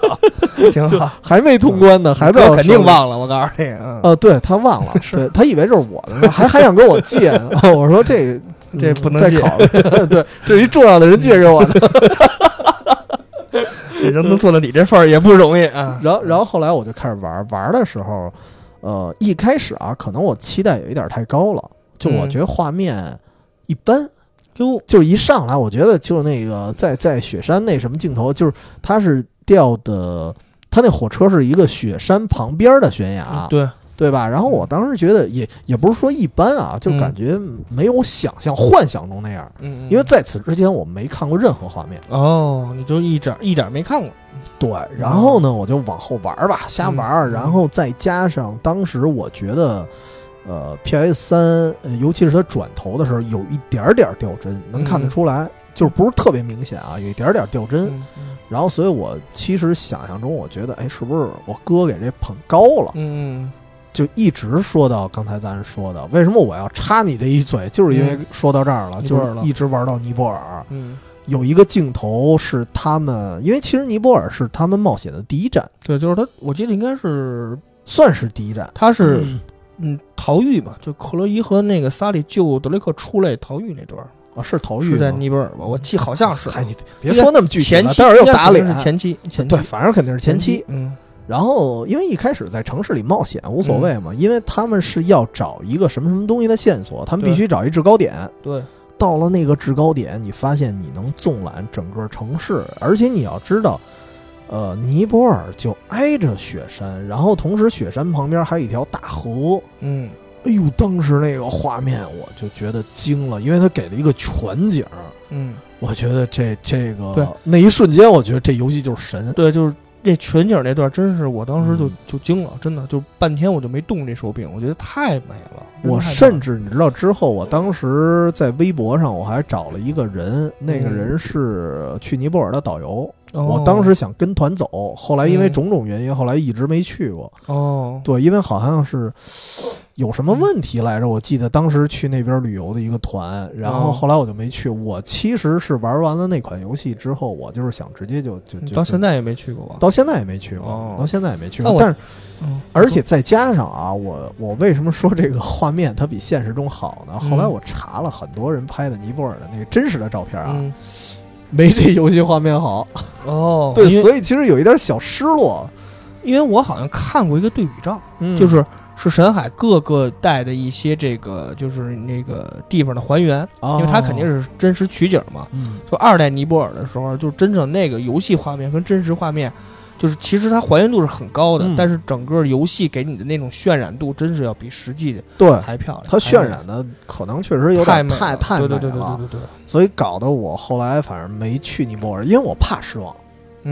挺好，还没通关呢，还在我肯定。忘了，我告诉你，嗯，呃，对他忘了，是 对他以为这是我的呢，还还想跟我借我说这这嗯不能借。再考虑，对，这是一重要的人借给我的。这人能做到你这份儿也不容易啊。然后，然后后来我就开始玩，玩的时候，呃，一开始啊，可能我期待有一点太高了，就我嗯。觉得画面一般，就，就是一上来，我觉得就那个在在雪山那什么镜头，就是它是掉的，它那火车是一个雪山旁边的悬崖，对对吧？然后我当时觉得也也不是说一般啊，就感觉没有想象、幻想中那样。嗯，因为在此之前我没看过任何画面。哦，你就一点一点没看过。对，然后呢，我就往后玩吧，瞎玩，然后再加上当时我觉得，呃，P S 三，尤其是它转头的时候，有一点点掉帧，能看得出来，就是不是特别明显啊，有一点点掉帧。然后，所以我其实想象中，我觉得，哎，是不是我哥给这捧高了？嗯。就一直说到刚才咱说的，为什么我要插你这一嘴？就是因为说到这儿了，就是一直玩到尼泊尔。嗯，有一个镜头是他们，因为其实尼泊尔是他们冒险的第一站。对，就是他，我记得应该是算是第一站。他是嗯逃狱嘛，就克洛伊和那个萨利救德雷克出来逃狱那段啊，是逃狱是在尼泊尔吧？我记好像是。哎，你别说那么具体了，待会儿又打脸。是前期，前期对，反正肯定是前期。嗯。然后，因为一开始在城市里冒险无所谓嘛，因为他们是要找一个什么什么东西的线索，他们必须找一制高点。对，到了那个制高点，你发现你能纵览整个城市，而且你要知道，呃，尼泊尔就挨着雪山，然后同时雪山旁边还有一条大河。嗯，哎呦，当时那个画面我就觉得惊了，因为他给了一个全景。嗯，我觉得这这个那一瞬间，我觉得这游戏就是神。对，就是。这全景那段真是我当时就就惊了，真的就半天我就没动这手柄，我觉得太美了。我甚至你知道之后，我当时在微博上我还找了一个人，那个人是去尼泊尔的导游。我当时想跟团走，后来因为种种原因，后来一直没去过。哦，对，因为好像是有什么问题来着，我记得当时去那边旅游的一个团，然后后来我就没去。我其实是玩完了那款游戏之后，我就是想直接就就到现在也没去过吧？到现在也没去过，到现在也没去过。但是，而且再加上啊，我我为什么说这个画面它比现实中好呢？后来我查了很多人拍的尼泊尔的那个真实的照片啊。没这游戏画面好。哦，对，所以其实有一点小失落，因为我好像看过一个对比照，就是是沈海各个带的一些这个就是那个地方的还原，因为它肯定是真实取景嘛。就二代尼泊尔的时候，就真正那个游戏画面跟真实画面。就是其实它还原度是很高的，但是整个游戏给你的那种渲染度，真是要比实际的对还漂亮。它渲染的可能确实有点太太美了，对对对对对对。所以搞得我后来反正没去尼泊尔，因为我怕失望。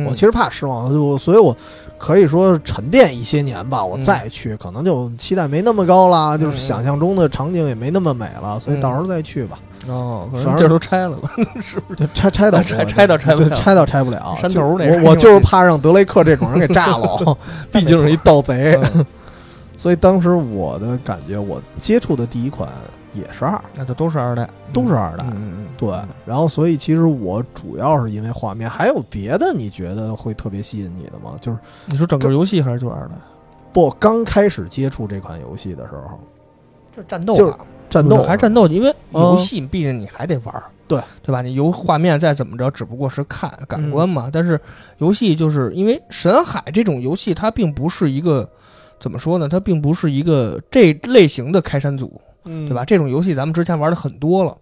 我其实怕失望，就所以我可以说沉淀一些年吧，我再去可能就期待没那么高了，就是想象中的场景也没那么美了，所以到时候再去吧。哦，反正这都拆了吧？是不是？拆拆到拆拆到拆不了，拆到拆不了。山头那，我我就是怕让德雷克这种人给炸了，毕竟是一盗贼。所以当时我的感觉，我接触的第一款也是二，那就都是二代，都是二代。嗯嗯，对。然后，所以其实我主要是因为画面，还有别的你觉得会特别吸引你的吗？就是你说整个游戏还是就二代？不，刚开始接触这款游戏的时候，就战斗吧。战斗还是战斗，因为游戏毕竟你还得玩，对对吧？你游画面再怎么着，只不过是看感官嘛。但是游戏就是因为神海这种游戏，它并不是一个怎么说呢？它并不是一个这类型的开山对吧？这种游戏咱们之前玩的很多了，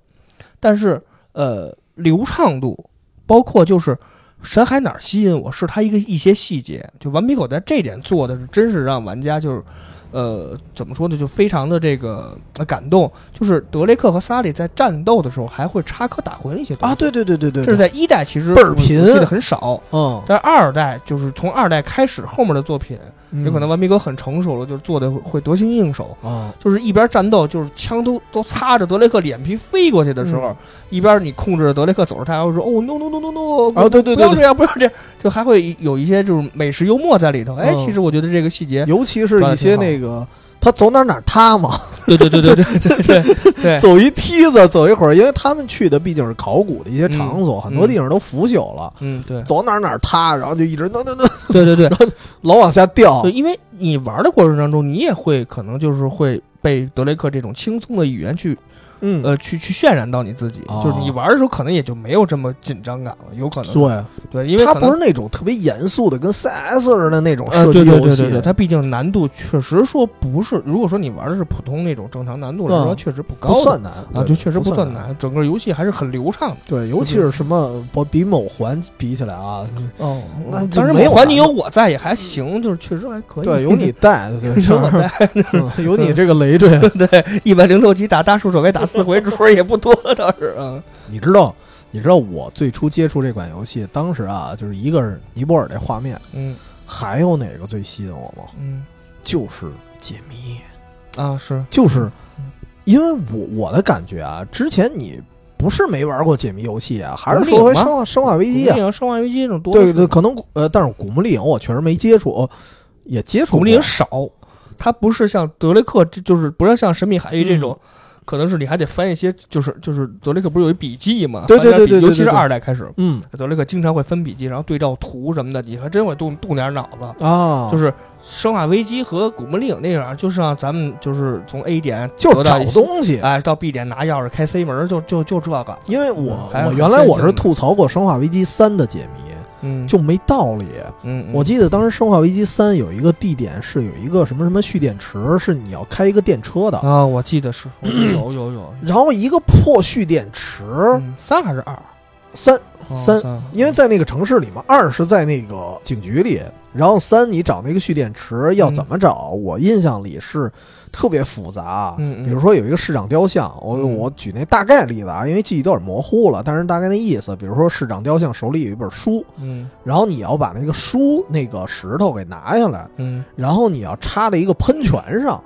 但是呃，流畅度，包括就是神海哪儿吸引我是它一个一些细节，就顽皮狗在这点做的是真是让玩家就是。呃，怎么说呢？就非常的这个感动，就是德雷克和萨利在战斗的时候还会插科打诨一些东西啊，对对对对对，这是在一代其实倍儿贫，记得很少，嗯，但是二代就是从二代开始后面的作品。有可能顽皮哥很成熟了，就是做的会得心应手啊。就是一边战斗，就是枪都都擦着德雷克脸皮飞过去的时候，一边你控制着德雷克走着，他还会说：“哦，no no no no no！” 啊，对对对，不要这样，不要这样，就还会有一些就是美食幽默在里头。哎，其实我觉得这个细节，尤其是一些那个。他走哪哪塌嘛？对对对对对对对对，走一梯子走一会儿，因为他们去的毕竟是考古的一些场所，很多地方都腐朽了。嗯，对，走哪哪塌，然后就一直噔噔噔，对对对，老往下掉。对，因为你玩的过程当中，你也会可能就是会被德雷克这种轻松的语言去嗯呃，去去渲染到你自己，哦就是你玩的时候可能也就没有这么紧张感了，有可能对，对，因为它不是那种特别严肃的，跟 CS 似的那种呃，射击对对游戏。对对对，它毕竟难度确实说不是，如果说你玩的是普通那种正常难度来说，嗯确实不高不算难啊，就确实不。算难，整个游戏还是很流畅的。对，尤其是什么，我比某环比起来啊，哦那就当然没环你有我在也还行，就是确实还可以。对，有你 带，对，有我是在，嗯有你这个累赘。对，一百零六级打大树手该打四回，主也不多倒是啊。你知道，你知道我最初接触这款游戏，当时啊，就是一个是尼泊尔这画面，嗯还有哪个最吸引我吗？嗯就是解谜，啊是，就是因为我我的感觉啊，之前你不是没玩过解谜游戏啊，还是说回生化生化危机啊生化危机这种多对对，可能呃，但是古墓丽影我确实没接触，也接触过。古墓丽影少，它不是像德雷克，这就是不是像神秘海域这嗯种。可能是你还得翻一些，就是就是德雷克不是有一笔记嘛？对对对对尤其是二代开始，嗯德雷克经常会分笔记，然后对照图什么的，你还真会动动点脑子。啊，就是《生化危机》和《古墓丽影》那样，就是让咱们就是从 A 点就是找东西。哎，到 B 点拿钥匙开 C 门，就就就这个，因为我我原来我是吐槽过《生化危机三》的解谜，嗯，就没道理。嗯，嗯我记得当时《生化危机三》有一个地点是有一个什么什么蓄电池，是你要开一个电车的，啊，我记得是 有有有，然后一个破蓄电池嗯三还是二？三三，因为在那个城市里嘛，二是在那个警局里，然后三你找那个蓄电池要怎么找？我印象里是特别复杂，比如说有一个市长雕像，我嗯。我举那大概例子啊，因为记忆有点模糊了，但是大概那意思，比如说市长雕像手里有一本书，嗯。然后你要把那个书那个石头给拿下来，嗯，然后你要插在一个喷泉上，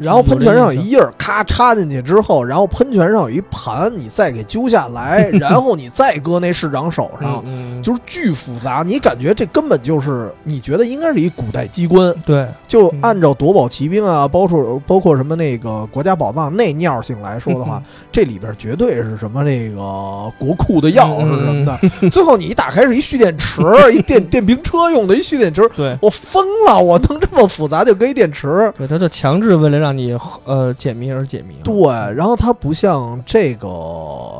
然后喷泉上有有一印儿，咔插进去之后，然后喷泉上有一盘，你再给揪下来，然后你再搁那市长手上，就是巨复杂。你感觉这根本就是你觉得应该是一古代机关，对，就嗯。按照夺宝奇兵啊，包括包括什么那个国家宝藏那尿性来说的话，这里边绝对是什么那个国库的钥匙什么的。最后你一打开是一蓄电池，一电电瓶车用的一蓄电池，对我疯了！我能这么复杂就搁一电池。对，他就强制为了让你呃解谜而解谜。对，然后它不像这个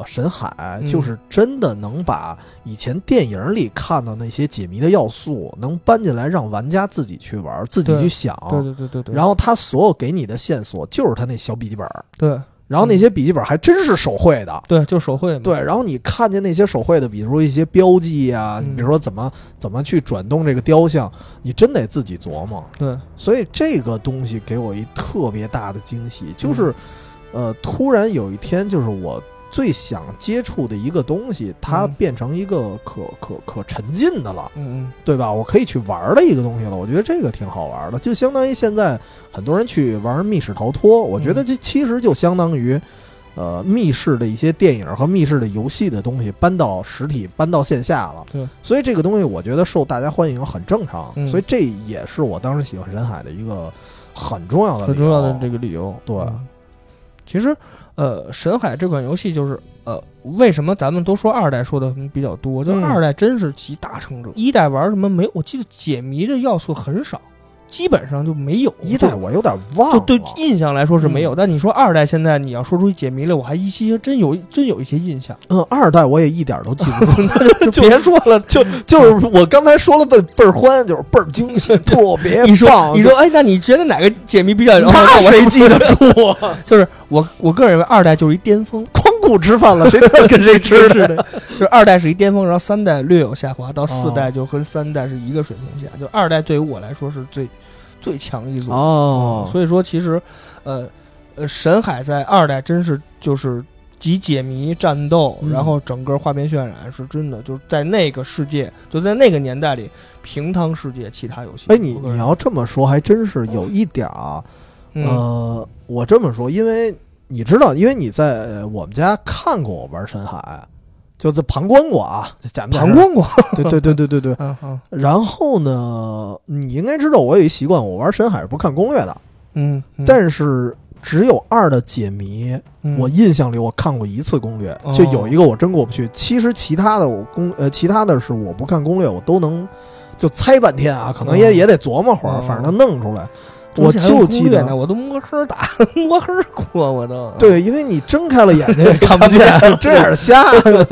神海，嗯就是真的能把以前电影里看到那些解谜的要素，能搬进来让玩家自己去玩，自己去想。对对对对对，然后他所有给你的线索就是他那小笔记本，对然后那些笔记本还真是手绘的。对，就手绘嘛。对，然后你看见那些手绘的，比如说一些标记呀、嗯比如说怎么怎么去转动这个雕像，你真得自己琢磨。对，所以这个东西给我一特别大的惊喜，嗯就是，呃，突然有一天，就是我最想接触的一个东西，它嗯变成一个可可可沉浸的了，嗯嗯对吧？我可以去玩的一个东西了。我觉得这个挺好玩的，就相当于现在很多人去玩密室逃脱，我觉得这其实就相当于。呃，密室的一些电影和密室的游戏的东西搬到实体、搬到线下了，对，所以这个东西我觉得受大家欢迎很正常，嗯所以这也是我当时喜欢人海的一个很重要的、很重要的这。个理由。对嗯其实呃，《神海》这款游戏就是呃，为什么咱们都说二代说的比较多？就二代真是集大成者，一代玩什么没？我记得解谜的要素很少，基本上就没有。一代我有点忘了，就对印象来说是没有，嗯但你说二代现在你要说出解谜来，我还依稀真有真有一些印象。嗯，二代我也一点都记不住，就别说了，就就是我刚才说了倍倍儿欢，就是倍儿惊喜，特别 你说棒。你说，哎，那你觉得哪个解谜比较？那我谁记得住啊？就是我我个人认为二代就是一巅峰，光顾吃饭了，谁知道跟谁吃是的，就是二代是一巅峰，然后三代略有下滑，到四哦代就跟三代是一个水平线，就二代对于我来说是最最强一组。哦，所以说其实，呃呃，神海在二代真是就是集解谜、战斗，嗯然后整个画面渲染是真的，就是在那个世界，就在那个年代里平趟世界其他游戏。哎，你你要这么说，还真是有一点儿啊。嗯呃，我这么说，因为你知道，因为你在呃我们家看过我玩深海，就在旁观过啊，假旁，观过，对对对对对对。嗯嗯。然后呢，你应该知道，我有一习惯，我玩深海是不看攻略的，嗯，嗯。但是只有二的解谜，嗯。我印象里我看过一次攻略，哦。就有一个我真过不去。其实其他的我攻呃，其他的是我不看攻略，我都能就猜半天啊，可能也、哦。也得琢磨会儿，哦。反正能弄出来。我就记得呢，我都摸黑打，摸黑过，我都对，因为你睁开了眼睛 也看不见，睁眼瞎，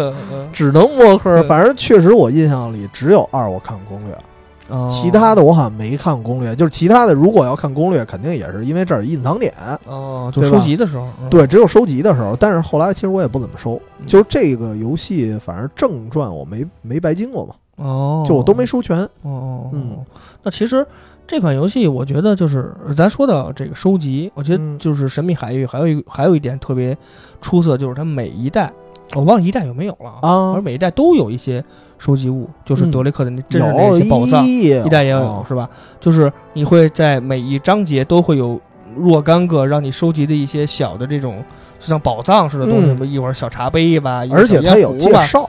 只能摸黑。反正确实，我印象里只有二我看攻略，其他的我好像没看攻略。就是其他的，如果要看攻略，肯定也是因为这儿隐藏点哦，就收集的时候，对，只有收集的时候。但是后来其实我也不怎么收，就是这个游戏，反正正传我没没白经过嘛。哦，就我都没收全。哦，嗯，那其实这款游戏，我觉得就是咱说到这个收集，我觉得就是《神秘海域》还有一还有一点特别出色，就是它每一代，我忘了一代有没有了啊，而每一代都有一些收集物，就是德雷克的那真是那些宝藏，一代也有是吧？就是你会在每一章节都会有若干个让你收集的一些小的这种就像宝藏似的东西，什么一会儿小茶杯吧，而且它有介绍。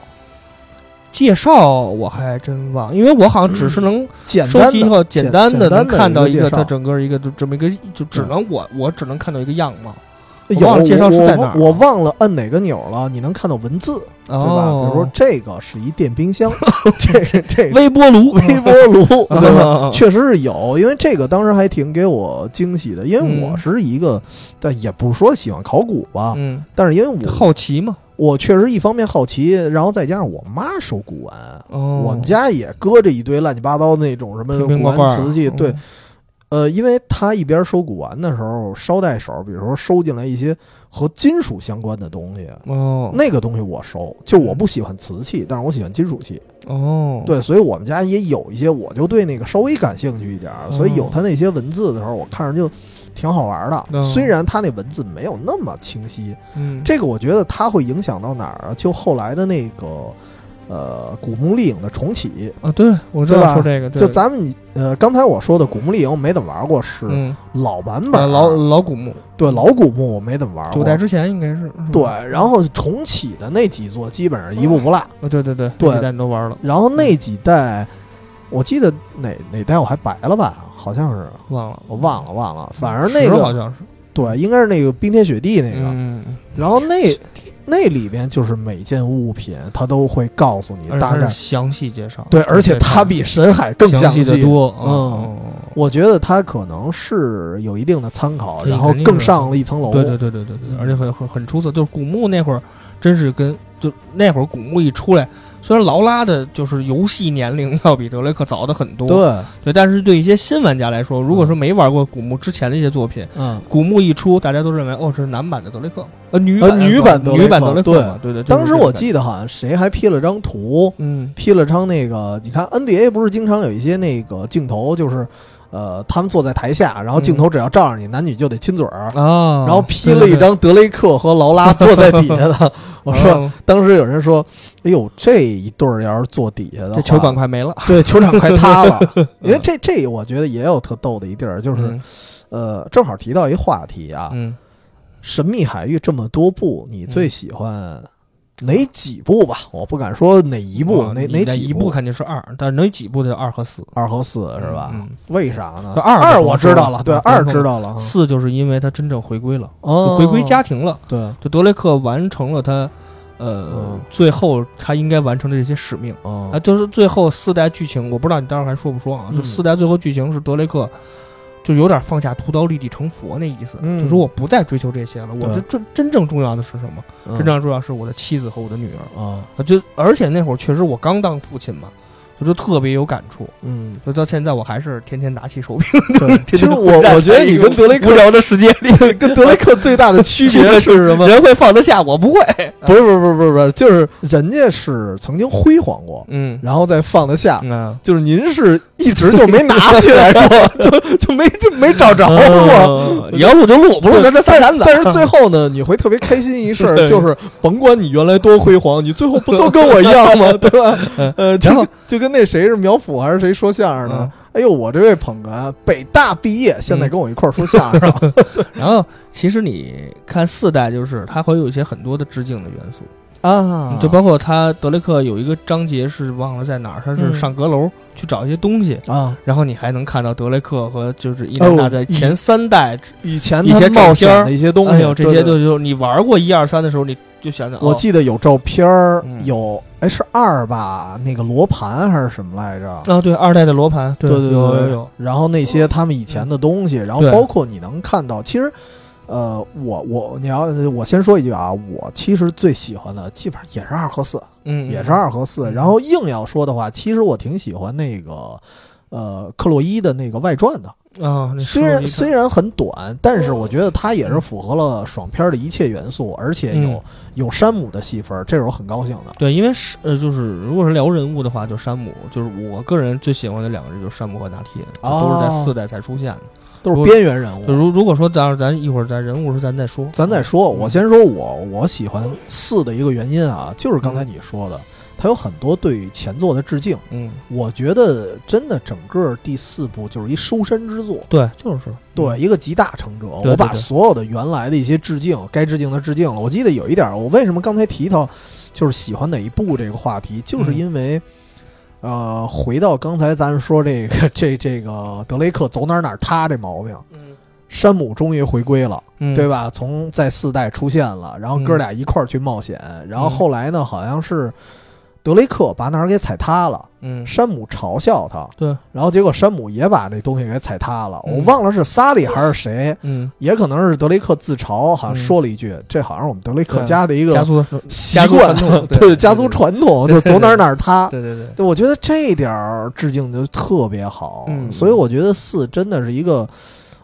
介绍我还真忘，因为我好像只是能收集后简单的能看到一个它整个一个就这么一个，就只能我我只能看到一个样貌。有介绍是在哪？我忘了摁哪个钮了。你能看到文字，对吧？比如说这个是一电冰箱，这是这微波炉，微波炉，对吧？确实是有，因为这个当时还挺给我惊喜的，因为我是一个，但也不是说喜欢考古吧，嗯，但是因为我好奇嘛。我确实一方面好奇，然后再加上我妈收古玩，我们家也搁着一堆乱七八糟那种什么古玩瓷器。对，呃，因为他一边收古玩的时候捎带手，比如说收进来一些和金属相关的东西。哦，那个东西我收，就我不喜欢瓷器，但是我喜欢金属器。哦，对，所以我们家也有一些，我就对那个稍微感兴趣一点，所以有他那些文字的时候，我看着就。挺好玩的，虽然他那文字没有那么清晰，嗯，这个我觉得它会影响到哪儿啊？就后来的那个，呃，古墓丽影的重启啊，对我知道说这个，就咱们呃刚才我说的古墓丽影我没怎么玩过，是老版本，老老古墓，对老古墓我没怎么玩过，九代之前应该是对，然后重启的那几座基本上一步不落，啊，对对对，对，代都玩了，然后那几代。我记得哪哪代我还白了吧？好像是忘了，我忘了忘了。反正那个好像是对，应该是那个冰天雪地那个。嗯然后那那里边就是每件物品，它都会告诉你大概详细介绍。对，而且它比神海更详细的多。嗯，我觉得它可能是有一定的参考，然后更上了一层楼。对对对对对对，而且很很很出色。就是古墓那会儿，真是跟就那会儿古墓一出来。虽然劳拉的就是游戏年龄要比德雷克早的很多，对对，但是对一些新玩家来说，如果说没玩过古墓之前的一些作品，嗯，古墓一出，大家都认为哦，这是男版的德雷克，呃，女女版女版德雷克，对对对。当时我记得好像谁还 P 了张图，嗯，P 了张那个，你看 NBA 不是经常有一些那个镜头，就是。呃，他们坐在台下，然后镜头只要照着你，男女就得亲嘴儿啊。然后 P 了一张德雷克和劳拉坐在底下的。我说，当时有人说：“哎呦，这一对儿要是坐底下的，这球馆快没了。”对，球场快塌了。因为这这，我觉得也有特逗的一地儿，就是呃，正好提到一话题啊，嗯，神秘海域这么多部，你最喜欢？哪几部吧？我不敢说哪一部，哪哪几部肯定是二，但是哪几部的二和四，二和四是吧？为啥呢？二二我知道了，对，二知道了。四就是因为他真正回归了，回归家庭了。对，就德雷克完成了他，呃，最后他应该完成的这些使命啊，就是最后四代剧情，我不知道你待会儿还说不说啊？就四代最后剧情是德雷克。就有点放下屠刀立地成佛那意思，就说我不再追求这些了，我的真真正重要的是什么？真正重要是我的妻子和我的女儿啊！就而且那会儿确实我刚当父亲嘛。我就特别有感触，嗯，就到现在我还是天天拿起手柄。其实我我觉得你跟德雷克无聊的时间里，跟德雷克最大的区别 是什么？人会放得下，我不会。不是不是不是不是不是，就是人家是曾经辉煌过，嗯，然后再放得下。嗯，就是您是一直就没拿起来过，就就没就没找着过。要录就录，不录咱咱三坛子。但是最后呢，你会特别开心一事儿，就是甭管你原来多辉煌，你最后不都跟我一样吗？对吧？呃，然后就跟。那谁是苗阜还是谁说相声的？哎呦，我这位捧哏，北大毕业，现在跟我一块儿说相声。然后，其实你看四代，就是它会有一些很多的致敬的元素。啊，就包括他德雷克有一个章节是忘了在哪儿，他是上阁楼去找一些东西啊，然后你还能看到德雷克和就是伊莲娜在前三代以前一些冒险的一些东西，哎呦，这些就就你玩过一二三的时候，你就想想，我记得有照片儿，嗯有哎是二吧，那个罗盘还是什么来着？啊，对，二代的罗盘，对对对有有有，然后那些他们以前的东西，然后对包括你能看到，其实，呃，我我你要我先说一句啊，我其实最喜欢的基本上也是二和四，嗯，也是二和四。嗯然后硬要说的话，其实我挺喜欢那个。呃，克洛伊的那个外传的，啊，那虽然虽然很短，但是我觉得它也是符合了爽片的一切元素，而且有、嗯有山姆的戏份，这是我很高兴的。对，因为是呃，就是如果是聊人物的话，就山姆，就是我个人最喜欢的两个人就是山姆和拿铁，这都是在哦四代才出现的。都是边缘人物。就如如果说咱咱一会儿咱人物时咱再说，咱再说，嗯我先说我我喜欢四的一个原因啊，就是刚才你说的，它有很多对前作的致敬。嗯，我觉得真的整个第四部就是一收山之作，对，就是对，一个集大成者。我把所有的原来的一些致敬，该致敬的致敬了。我记得有一点儿，我为什么刚才提到就是喜欢哪一部这个话题，就是嗯因为。呃，回到刚才咱说这个 这这个德雷克走哪儿哪儿塌这毛病，嗯山姆终于回归了。嗯，对？吧？从在四代出现了，然后哥俩一块儿去冒险，然后后来呢，好像是德雷克把哪儿给踩塌了，嗯，山姆嘲笑他，对，然后结果山姆也把那东西给踩塌了。嗯。我忘了是萨利还是谁，嗯，也可能是德雷克自嘲，好像嗯。说了一句：“这好像是我们德雷克家的一个家族习惯，对家族传统，就走哪儿哪儿塌。”对对对，对，我觉得这一点儿致敬就特别好，嗯。所以我觉得四真的是一个，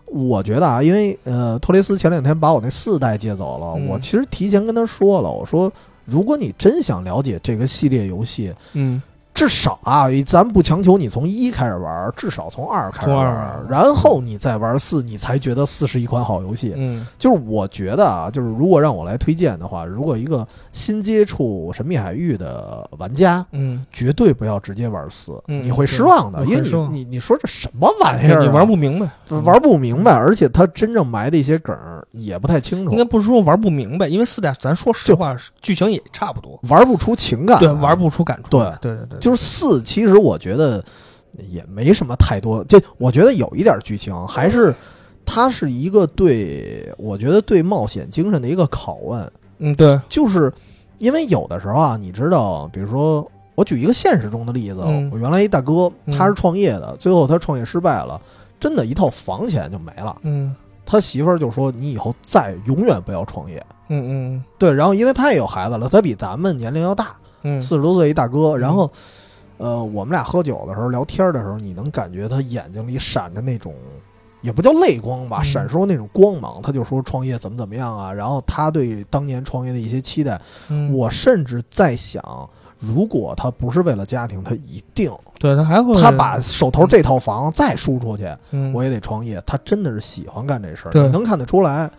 我觉得啊，因为呃，托雷斯前两天把我那四代借走了，嗯。我其实提前跟他说了，我说如果你真想了解这个系列游戏，嗯。至少啊，咱不强求你从一开始玩，至少从二开始玩二，然后你再玩四，你才觉得四是一款好游戏。嗯。就是我觉得啊，就是如果让我来推荐的话，如果一个新接触《神秘海域》的玩家，嗯，绝对不要直接玩四，嗯你会失望的，因为你你你说这什么玩意儿啊、你玩不明白，玩不明白，而且他真正埋的一些梗也不太清楚。应该，不是说玩不明白，因为四代咱说实话，剧情也差不多，玩不出情感，对，玩。不出感触。对，对对对，就是四，其实我觉得也没什么太多，这我觉得有一点剧情，还是它是一个对我觉得对冒险精神的一个拷问，嗯对，就是因为有的时候啊，你知道，比如说我举一个现实中的例子，嗯我原来一大哥嗯他是创业的，最后他创业失败了，真的一套房钱就没了。嗯他媳妇儿就说：“你以后再永远不要创业。嗯嗯”对，然后因为他也有孩子了，他比咱们年龄要大，嗯，四十多岁一大哥。然后，呃，我们俩喝酒的时候聊天的时候，你能感觉他眼睛里闪着那种，也不叫泪光吧，嗯闪烁那种光芒。他就说创业怎么怎么样啊，然后他对当年创业的一些期待。嗯我甚至在想，如果他不是为了家庭，他一定对他还会他把手头这套房再输出去，嗯我也得创业。他真的是喜欢干这事儿，你能看得出来。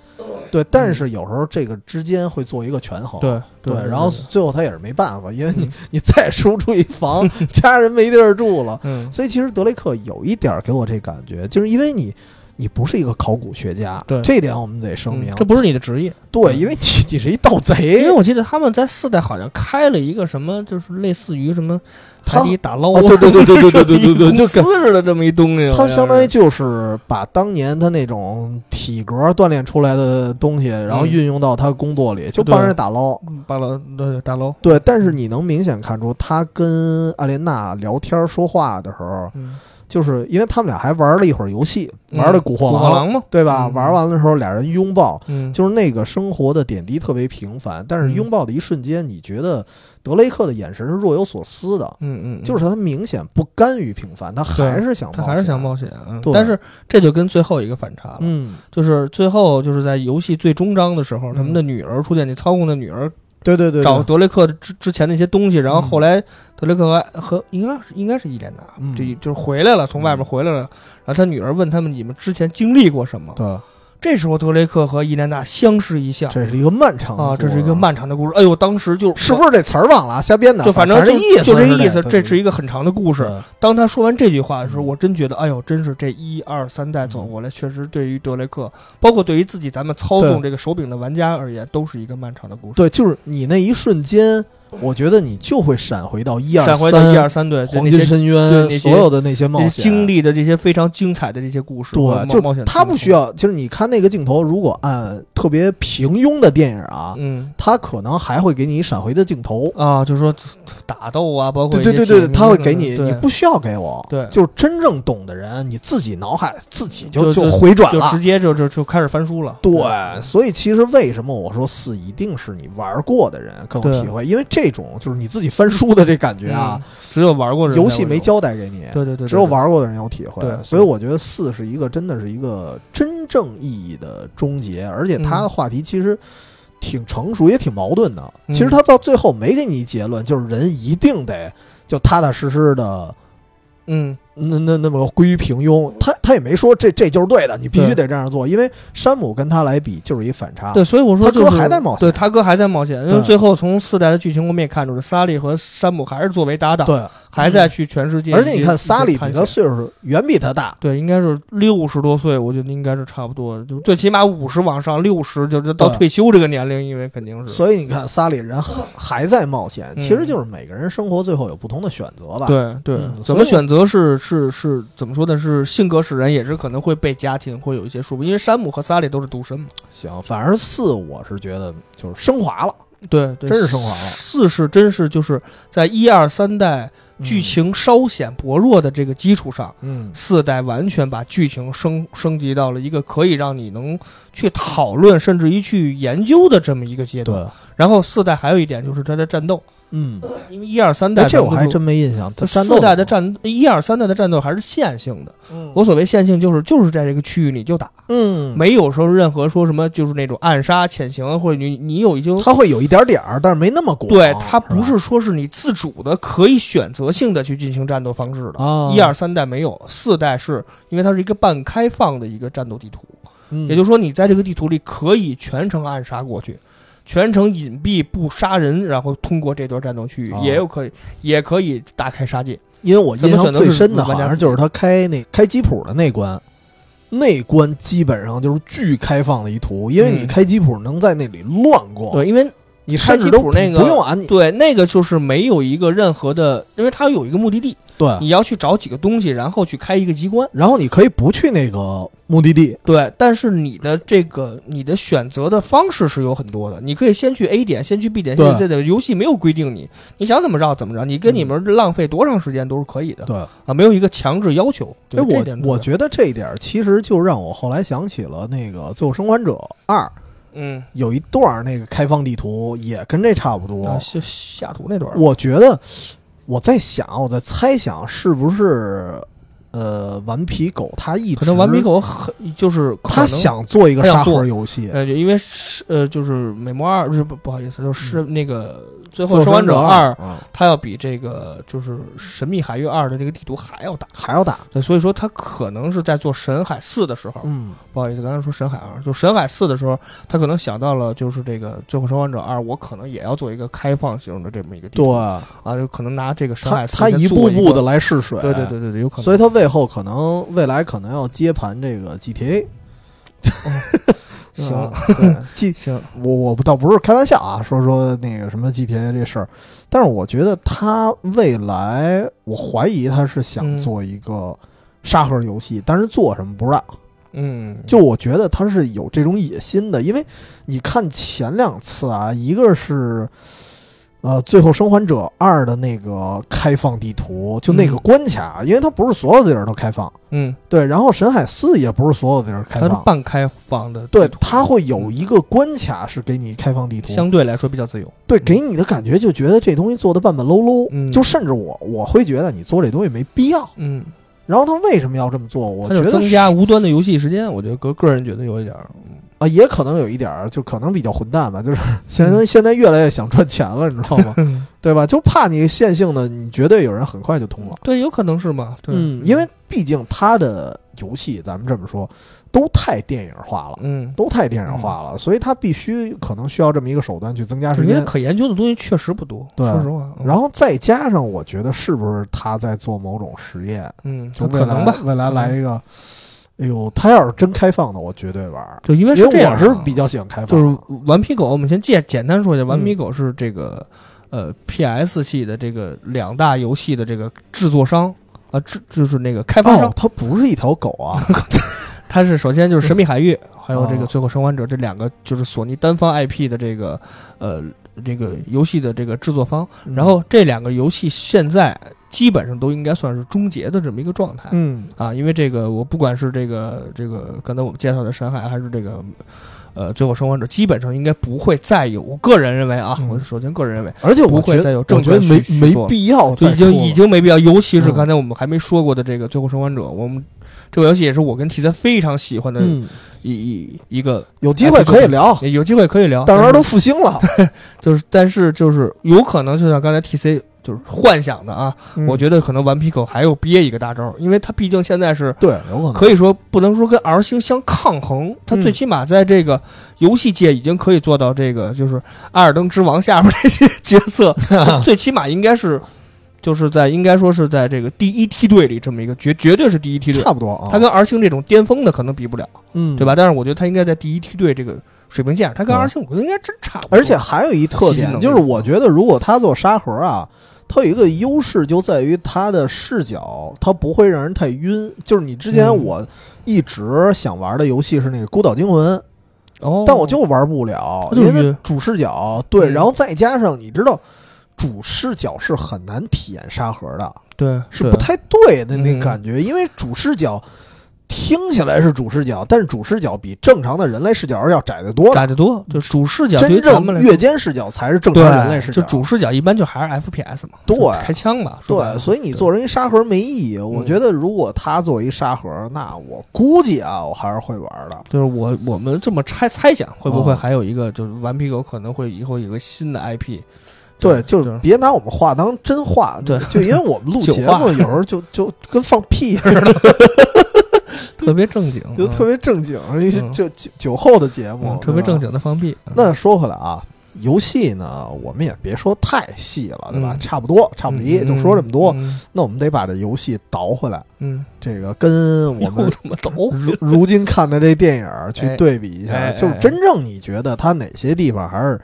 对，但是有时候这个之间会做一个权衡。对对，然后最后他也是没办法，因为你嗯你再输出一房，家人没地儿住了。嗯所以其实德雷克有一点儿给我这感觉，就是因为你你不是一个考古学家，对。这点我们得声明。嗯。这不是你的职业，对，因为你你是一盗贼。因为贼。我记得他们在四代好像开了一个什么，就是类似于什么海底打捞啊，对对对对对对对对对，就公司似的这么一东西，他相当于于就是把当年他那种体格锻炼出来的东西，然后嗯运用到他工作里，就帮人打捞。帮捞对打捞，对，但是你能明显看出，他跟阿莲娜聊天说话的时候，嗯，就是因为他们俩还玩了一会儿游戏，嗯。玩了古惑狼嘛，对吧？嗯。玩完了时候，俩人拥抱，嗯，就是那个生活的点滴特别平凡，但是嗯。拥抱的一瞬间，你觉得德雷克的眼神是若有所思的，嗯嗯，嗯。就是他明显不甘于平凡，他还是想冒险，他还是想冒险，嗯。但是这就跟最后一个反差了，嗯，就是最后就是在游戏最终章的时候，他们的女儿出现，你操控的女儿对对对，找德雷克之之前那些东西，然后嗯。后来德雷克和和应该是应该是伊莲娜，嗯。这就是回来了，从外面回来了，然后他女儿问他们你们之前经历过什么？对，这时候德雷克和伊莲娜相视一笑这是一个漫长的啊，这是一个漫长的故事。哎呦，当时就是不是这词儿忘了啊？瞎编的，就反正就正意思就这意思，这是一个很长的故事。当他说完这句话的时候，嗯我真觉得，哎呦，真是这一二三代走过来，确实对于德雷克，包括对于自己咱们操纵这个手柄的玩家而言，都是一个漫长的故事。对，就是你那一瞬间，我觉得你就会闪回到一二闪回到一二三对黄金深渊所有的那些冒险经历的这些非常精彩的这些故事，对，就他不需要。其实你看那个镜头，如果按特别平庸的电影啊，嗯，他可能还会给你闪回的镜头啊，就是说打斗啊，包括对对对对，他会给你，你不需要给我，对，就是真正懂的人，你自己脑海自己就就回转了，就直接就就就开始翻书了。对，所以其实为什么我说四一定是你玩过的人更有体会，因为这种就是你自己翻书的这。感觉啊，只有玩过游戏没交代给你，对对对，只有玩过的人有体会。对，所以我觉得四是一个真的是一个真正意义的终结，而且他的话题其实挺成熟，也挺矛盾的。其实他到最后没给你结论，就是人一定得就踏踏实实的，嗯。那那那么归于平庸，他他也没说这这就是对的，你必须得这样做，因为山姆跟他来比就是一反差。对，所以我说他哥还在冒险，对他哥还在冒险，因为最后从四代的剧情我们也看出来，萨利和山姆还是作为搭档，对，还在去全世界。而且你看，萨利比他岁数远比他大，对，应该是六十多岁，我觉得应该是差不多，就最起码五十往上，六十就就到退休这个年龄，因为肯定是。所以你看，萨利人还在冒险，其实就是每个人生活最后有不同的选择吧？对对，怎么选择是是是怎。么说呢？是性格使然，也是可能会被家庭会有一些束缚。因为山姆和萨利都是独身嘛。行，反而四我是觉得就是升华了，对，真是升华了。四是真是就是在一二三代剧情稍显薄弱的这个基础上，嗯，四代完全把剧情升升级到了一个可以让你能去讨论，甚至于去研究的这么一个阶段。然后四代还有一点就是它的战斗。嗯，因为一二三代这我还真没印象。它四代的战一二三代的战斗还是线性的。我所谓线性就是就是在这个区域你就打，嗯，没有说任何说什么就是那种暗杀潜行或者你你有一就它会有一点点儿，但是没那么广。对，它不是说是你自主的可以选择性的去进行战斗方式的。一二三代没有，四代是因为它是一个半开放的一个战斗地图，也就是说你在这个地图里可以全程暗杀过去。全程隐蔽不杀人，然后通过这段战斗区域也有可以，也可以大开杀戒。因为我印象最深的好像就是他开那开吉普的那关，那关基本上就是巨开放的一图，因为你开吉普能在那里乱逛。对，因为你开吉普那个不用啊，对，那个就是没有一个任何的，因为它有一个目的地。对，你要去找几个东西，然后去开一个机关，然后你可以不去那个目的地。对，但是你的这个你的选择的方式是有很多的，你可以先去 A 点，先去 B 点。现在的游戏没有规定你，你想怎么绕怎么绕，你跟你们浪费多长时间都是可以的。对啊，没有一个强制要求。哎，我我觉得这一点其实就让我后来想起了那个《最后生还者二》，嗯，有一段那个开放地图也跟这差不多，下下图那段，我觉得。我在想，我在猜想，是不是，呃，顽皮狗他一直可能顽皮狗很就是他想做一个沙盒游戏，呃，因为是呃，就是美魔二，不不不好意思，就是那个。最后生还者二，它要比这个就是神秘海域二的这个地图还要大，还要大。对所以说，他可能是在做神海四的时候，嗯，不好意思，刚才说神海二，就神海四的时候，他可能想到了，就是这个最后生还者二，我可能也要做一个开放型的这么一个地图，对。啊，就可能拿这个神海四，他一步步的来试水，对对对对对，有可能。所以他未后可能未来可能要接盘这个 GTA。行，对，行，我我倒不是开玩笑啊，说说那个什么 GTA 这事儿，但是我觉得他未来，我怀疑他是想做一个沙盒游戏，但是做什么不知道。嗯，就我觉得他是有这种野心的，因为你看前两次啊，一个是。呃，最后生还者二的那个开放地图，就那个关卡，因为它不是所有的地儿都开放，嗯，对。然后神海四也不是所有的地儿开放，它是半开放的，对，它会有一个关卡是给你开放地图，相对来说比较自由，对，给你的感觉就觉得这东西做的半半搂搂，嗯，就甚至我我会觉得你做这东西没必要，嗯。然后他为什么要这么做？我觉得增加无端的游戏时间，我觉得个个人觉得有一点。啊，也可能有一点儿，就可能比较混蛋吧。就是现在现在越来越想赚钱了，你知道吗？对吧？就怕你线性的，你绝对有人很快就通了。对，有可能是嘛？嗯，因为毕竟他的游戏，咱们这么说，都太电影化了，嗯，都太电影化了，所以他必须可能需要这么一个手段去增加时间。可研究的东西确实不多，说实话。然后再加上，我觉得是不是他在做某种实验？嗯，就可能吧。未来来一个。哎呦，他要是真开放的，我绝对玩。就因为是这样，我是比较喜欢开放。就是顽皮狗，我们先简简单说一下，顽皮狗是这个，呃 PS 系的这个两大游戏的这个制作商啊，制就是那个开发商，它不是一条狗啊，它是首先就是《神秘海域》，还有这个哦《最后生还者》这两个就是索尼单方 IP 的这个呃这个游戏的这个制作方，嗯然后这两个游戏现在基本上都应该算是终结的这么一个状态。嗯啊，因为这个我不管是这个这个刚才我们介绍的《深海》，还是这个呃《最后生还者》，基本上应该不会再有。我个人认为啊，嗯我首先个人认为，而且我不会再有正我觉得没没必要就已经已经没必要。尤其是嗯刚才我们还没说过的这个《最后生还者》，我们这个游戏也是我跟 T C 非常喜欢的嗯，一一一个，有机会可以聊，有机会可以聊。当然都复兴了，就是，但是就是有可能，就像刚才 T C 就是幻想的啊，我觉得可能顽皮狗还有憋一个大招，因为他毕竟现在是对，有可能可以说不能说跟 R 星相抗衡，他嗯最起码在这个游戏界已经可以做到这个，就是《艾尔登之王》下面这些角色，最起码应该是就是在应该说是在这个第一梯队里这么一个绝绝对是第一梯队差，不多啊，他跟 R 星这种巅峰的可能比不了，嗯对吧？？但是我觉得他应该在第一梯队这个水平线上，他跟嗯 R 星我觉得应该真差不多。而且还有一特点，就是我觉得如果他做沙盒啊，它有一个优势就在于它的视角，它不会让人太晕。就是你之前嗯我一直想玩的游戏是那个《孤岛惊魂》，哦，但我就玩不了，因为主视角对，嗯然后再加上你知道。主视角是很难体验沙盒的，对对是不太对的那嗯感觉，因为主视角听起来是主视角，但是主视角比正常的人类视角要窄得多。窄得多，就主视角真正越肩视角才是正常人类，视角。就主视角一般就还是 FPS 嘛，对开枪嘛，对，所以你做成一沙盒没意义。我嗯觉得如果他做一沙盒，那我估计啊，我还是会玩的。就是我我们这么猜猜想，会不会哦还有一个就是顽皮狗可能会以后有个新的 IP？对，就就是别拿我们话当真话。对就因为我们录 节目有时候就就跟放屁似的，特别正经，就特别正经，一就酒酒后的节目嗯，特别正。经的放屁。嗯那说回来啊，游戏呢，我们也别说太细了，对吧？嗯差不多，差不离，就说这么多。嗯那我们得把这游戏倒回来，嗯，这个跟 我们如如今看的这电影去哎对比一下，哎就是真正你觉得它哪些地方还是，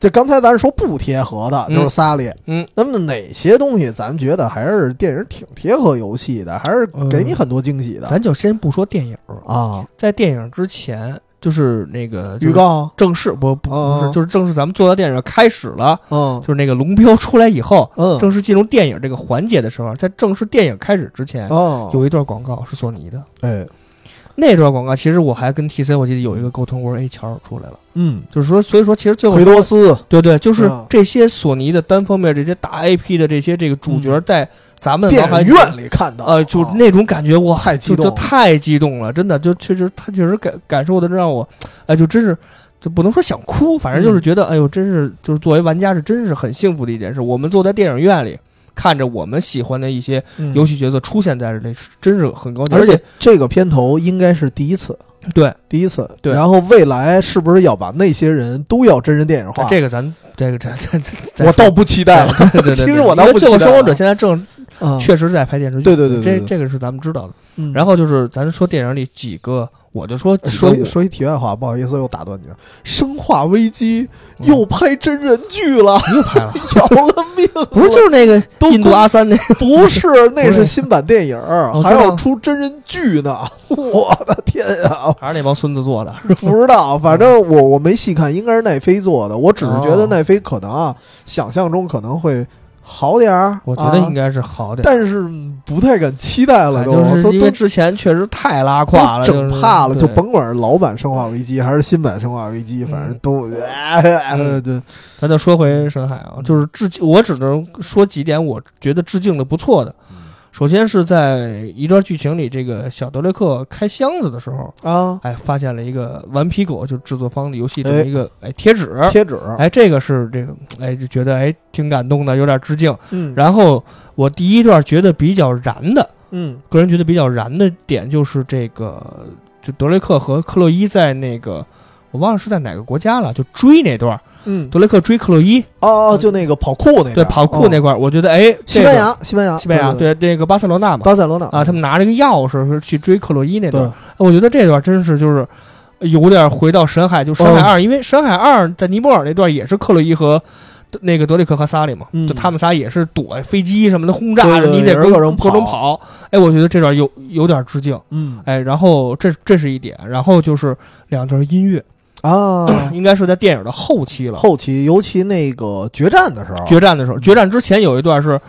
这刚才咱说不贴合的，嗯就是萨利，嗯，那么哪些东西咱觉得还是电影挺贴合游戏的，还是给你很多惊喜的、咱就先不说电影，啊？在电影之前，就是那个预告，正式不不不哦是，就是正式咱们做到电影开始了，嗯就是那个龙标出来以后，嗯，正式进入电影这个环节的时候，在正式电影开始之前，哦，有一段广告是索尼的。哎，那段广告其实我还跟 TC 我记得有一个沟通，我说哎乔出来了，嗯，就是说，所以说其实最后奎多斯，对对，就是嗯这些索尼的单方面这些大 IP 的这些这个主角嗯。在咱们脑电影院里看到，呃，就啊。那种感觉哇，太激动了。太激动了，真的就确实他确实感感受的让我，哎，就真是。就不能说想哭，反正就是嗯。觉得，哎呦，真是就是作为玩家是真是很幸福的一件事。我们坐在电影院里，看着我们喜欢的一些嗯游戏角色出现在这真是很高兴。而而且这个片头应该是第一次，对第一次。对然后未来是不是要把那些人都要真人电影化？这个咱这个咱 咱咱我倒不期待了。对对对，其实我倒不期待了最后生还者现在正嗯确实在拍电视剧，对对对对对这这个是咱们知道的。嗯然后就是咱说电影里几个，我就说说一说一题外话，不好意思又打断你了。生化危机嗯又拍真人剧了，又拍了，要了命了！不是就是那个印度阿三那不是，那是是新版电影，哦还要出真人剧呢！我的天呀，还是那帮孙子做的，不知道，反正我我没细看，应该是奈飞做的。我只是觉得哦奈飞可能啊，想象中可能会好点儿，我觉得啊。应该是好点。但是不太敢期待了，就是都都因为之前确实太拉胯了，整怕了，对。就甭管是老版《生化危机》还是新版《生化危机》，反正嗯都，呃对，咱就说回深海啊，就是致敬，我只能说几点，我觉得致敬的不错的。首先是在一段剧情里，这个小德雷克开箱子的时候，啊，哎，发现了一个顽皮狗，就制作方的游戏这么一个哎贴纸，贴纸，哎，这个是这个哎就觉得哎挺感动的，有点致敬。嗯，然后我第一段觉得比较燃的，嗯。个人觉得比较燃的点就是这个，就德雷克和克洛伊在那个我忘了是在哪个国家了，就追那段，嗯，德雷克追克洛伊，哦哦，就那个跑酷那边对跑酷那哦块儿，我觉得哎，西班牙，西班牙，西班牙，对，那个巴塞罗那嘛，巴塞罗那。啊，他们拿着个钥匙是去追克洛伊那段对，我觉得这段真是就是有点回到深海，就深海哦。二，因为深海二在尼泊尔那段也是克洛伊和那个德雷克和萨里嘛，嗯。就他们仨也是躲飞机什么的轰炸，你得各种各种跑。哎，我觉得这段有有点致敬。嗯。哎，然后这这是一点，然后就是两段音乐，啊，应该是在电影的后期了。后期尤其那个决战的时候，决战的时候，决战之前有一段是，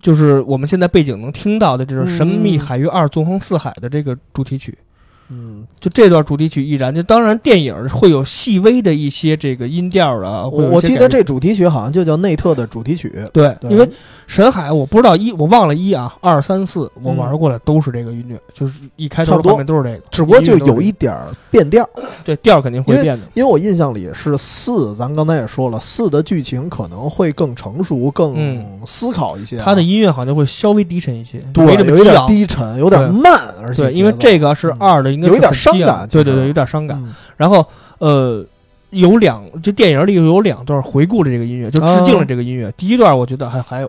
就是我们现在背景能听到的，就是《神秘海域二：纵横四海》的这个主题曲。嗯，就这段主题曲依然，就当然电影会有细微的一些这个音调啊，我我记得这主题曲好像就叫内特的主题曲，对，对因为沈海我不知道一我忘了一啊二三四我玩过的都是这个音乐，就是一开头差不多画面都是这个，只不过就有一点变调。这调肯定会变的，因为我印象里是四，咱刚才也说了，四的剧情可能会更成熟、更嗯。思考一些啊。它的音乐好像会稍微低沉一些，对有点。低沉，有点慢，而且，因为这个是二的，应该有一点伤感对对对，有点伤感。嗯然后呃，有两这电影里有两段回顾了这个音乐，就致敬了这个音乐。第一段我觉得还还，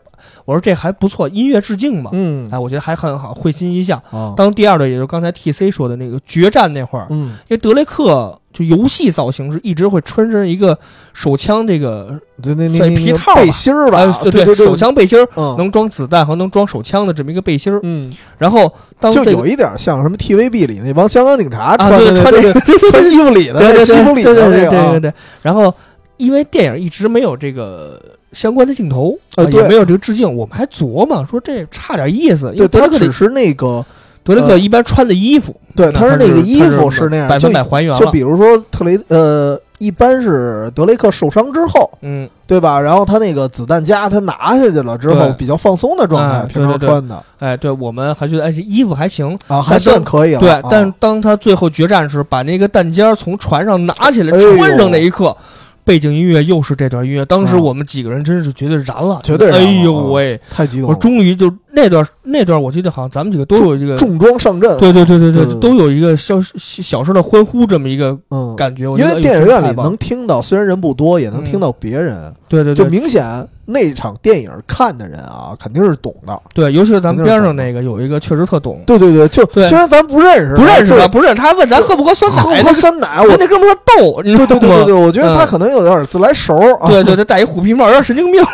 我说这还不错，音乐致敬嘛，嗯哎，我觉得还很好，会心一笑。啊当第二段，也就是刚才 T C 说的那个决战那会儿，嗯因为德雷克就游戏造型是一直会穿着一个手枪这个对那那算那那皮套背心儿吧呃，对对，手枪背心儿嗯。能装子弹和能装手枪的这么一个背心儿。嗯，然后当就这个有一点像什么 TVB 里那帮香港警察啊，穿穿那这个 穿衣服里的西服里对对对的那个啊。对对对。然后因为电影一直没有这个相关的镜头，啊也没有这个致敬，我们还琢磨说这差点意思，因为对，他只是那个，德雷克一般穿的衣服，对，他是那个衣服是那样，百分百还原了。就比如说特雷呃，一般是德雷克受伤之后，嗯，对吧？然后他那个子弹夹他拿下去了之后，比较放松的状态，哎平常穿的哎，对我们还觉得哎，这衣服还行。啊，还算可以了。对啊，但是当他最后决战时，把那个弹夹从船上拿起来穿上那一刻，背景音乐又是这段音乐，当时啊我们几个人真是绝对燃了，绝对哎呦啊喂！太激动了，我终于就那段那段，我记得好像咱们几个都有一个，重装上阵。对对对对对对都有一个小小声的欢呼这么一个嗯，感觉。因为电影院里，能听到，虽然人不多，也能嗯听到别人，对对对就明显那场电影看的人啊，肯定是懂的。对，尤其是咱们边上那个有一个确实特懂，对对对，就对虽然咱不认识，不认识吧？不认识，他还问咱喝不喝酸奶喝奶，不喝酸奶，我人那哥们儿说逗，你知道吗？对对对对对，我觉得他嗯可能有点自来熟啊。对对对，戴一虎皮帽，有点神经病。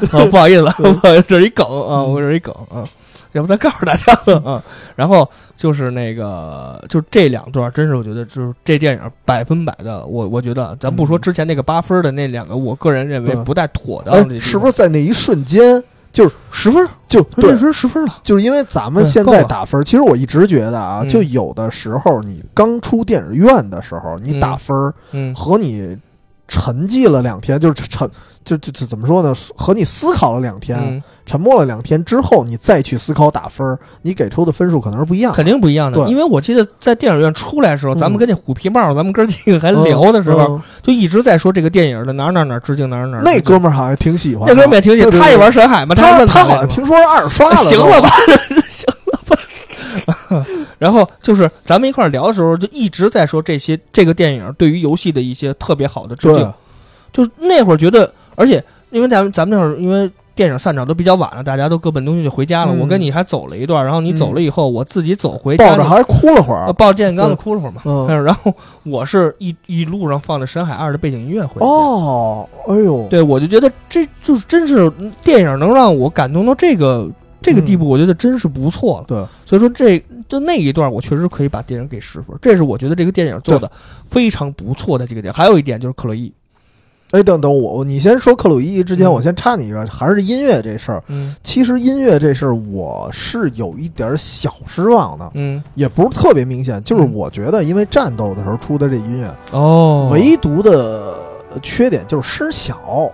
啊，不好意思了，不好意思，这是一梗啊，我这是一梗啊，要不再告诉大家了啊。然后就是那个，就这两段，真是我觉得就是这电影百分百的，我我觉得，咱不说之前那个八分的那两个，我个人认为不太妥当哎的是不是在那一瞬间，就是十分？就对这，时十分了，就是因为咱们现在打分，其实我一直觉得啊，嗯。就有的时候你刚出电影院的时候，你打分和你沉寂了两天，就是沉，就就就怎么说呢？和你思考了两天，嗯，沉默了两天之后，你再去思考打分，你给出的分数可能是不一样的。肯定不一样的，对因为我记得在电影院出来的时候，嗯咱们跟那虎皮帽，咱们哥几个还嗯聊的时候，嗯就一直在说这个电影的哪儿哪儿哪儿致敬哪儿哪儿哪。那哥们儿好像挺喜欢，那哥们儿也挺喜欢，他也玩深海嘛，他他好像听说是二刷了，行了吧。然后就是咱们一块儿聊的时候，就一直在说这些这个电影对于游戏的一些特别好的致敬。就是那会儿觉得，而且因为咱们咱们那会儿因为电影散场都比较晚了，大家都各奔东西就回家了。嗯我跟你还走了一段，然后你走了以后，我自己走回抱着还哭了会儿。呃抱着电线杆子哭了会儿嘛。嗯嗯，然后我是一一路上放着《深海二》的背景音乐回家。哦，哎呦，对，我就觉得这就是真是嗯电影能让我感动到这个这个地步，我觉得真是不错了。对，所以说这就那一段，我确实可以把电影给十分，这是我觉得这个电影做的非常不错的几个点。还有一点就是克洛伊，哎，等等我，你先说克鲁伊之前，嗯我先插你一个，还是音乐这事儿。嗯其实音乐这事儿，我是有一点儿小失望的，嗯，也不是特别明显。就是嗯我觉得，因为战斗的时候出的这音乐，哦，唯独的缺点就是声小。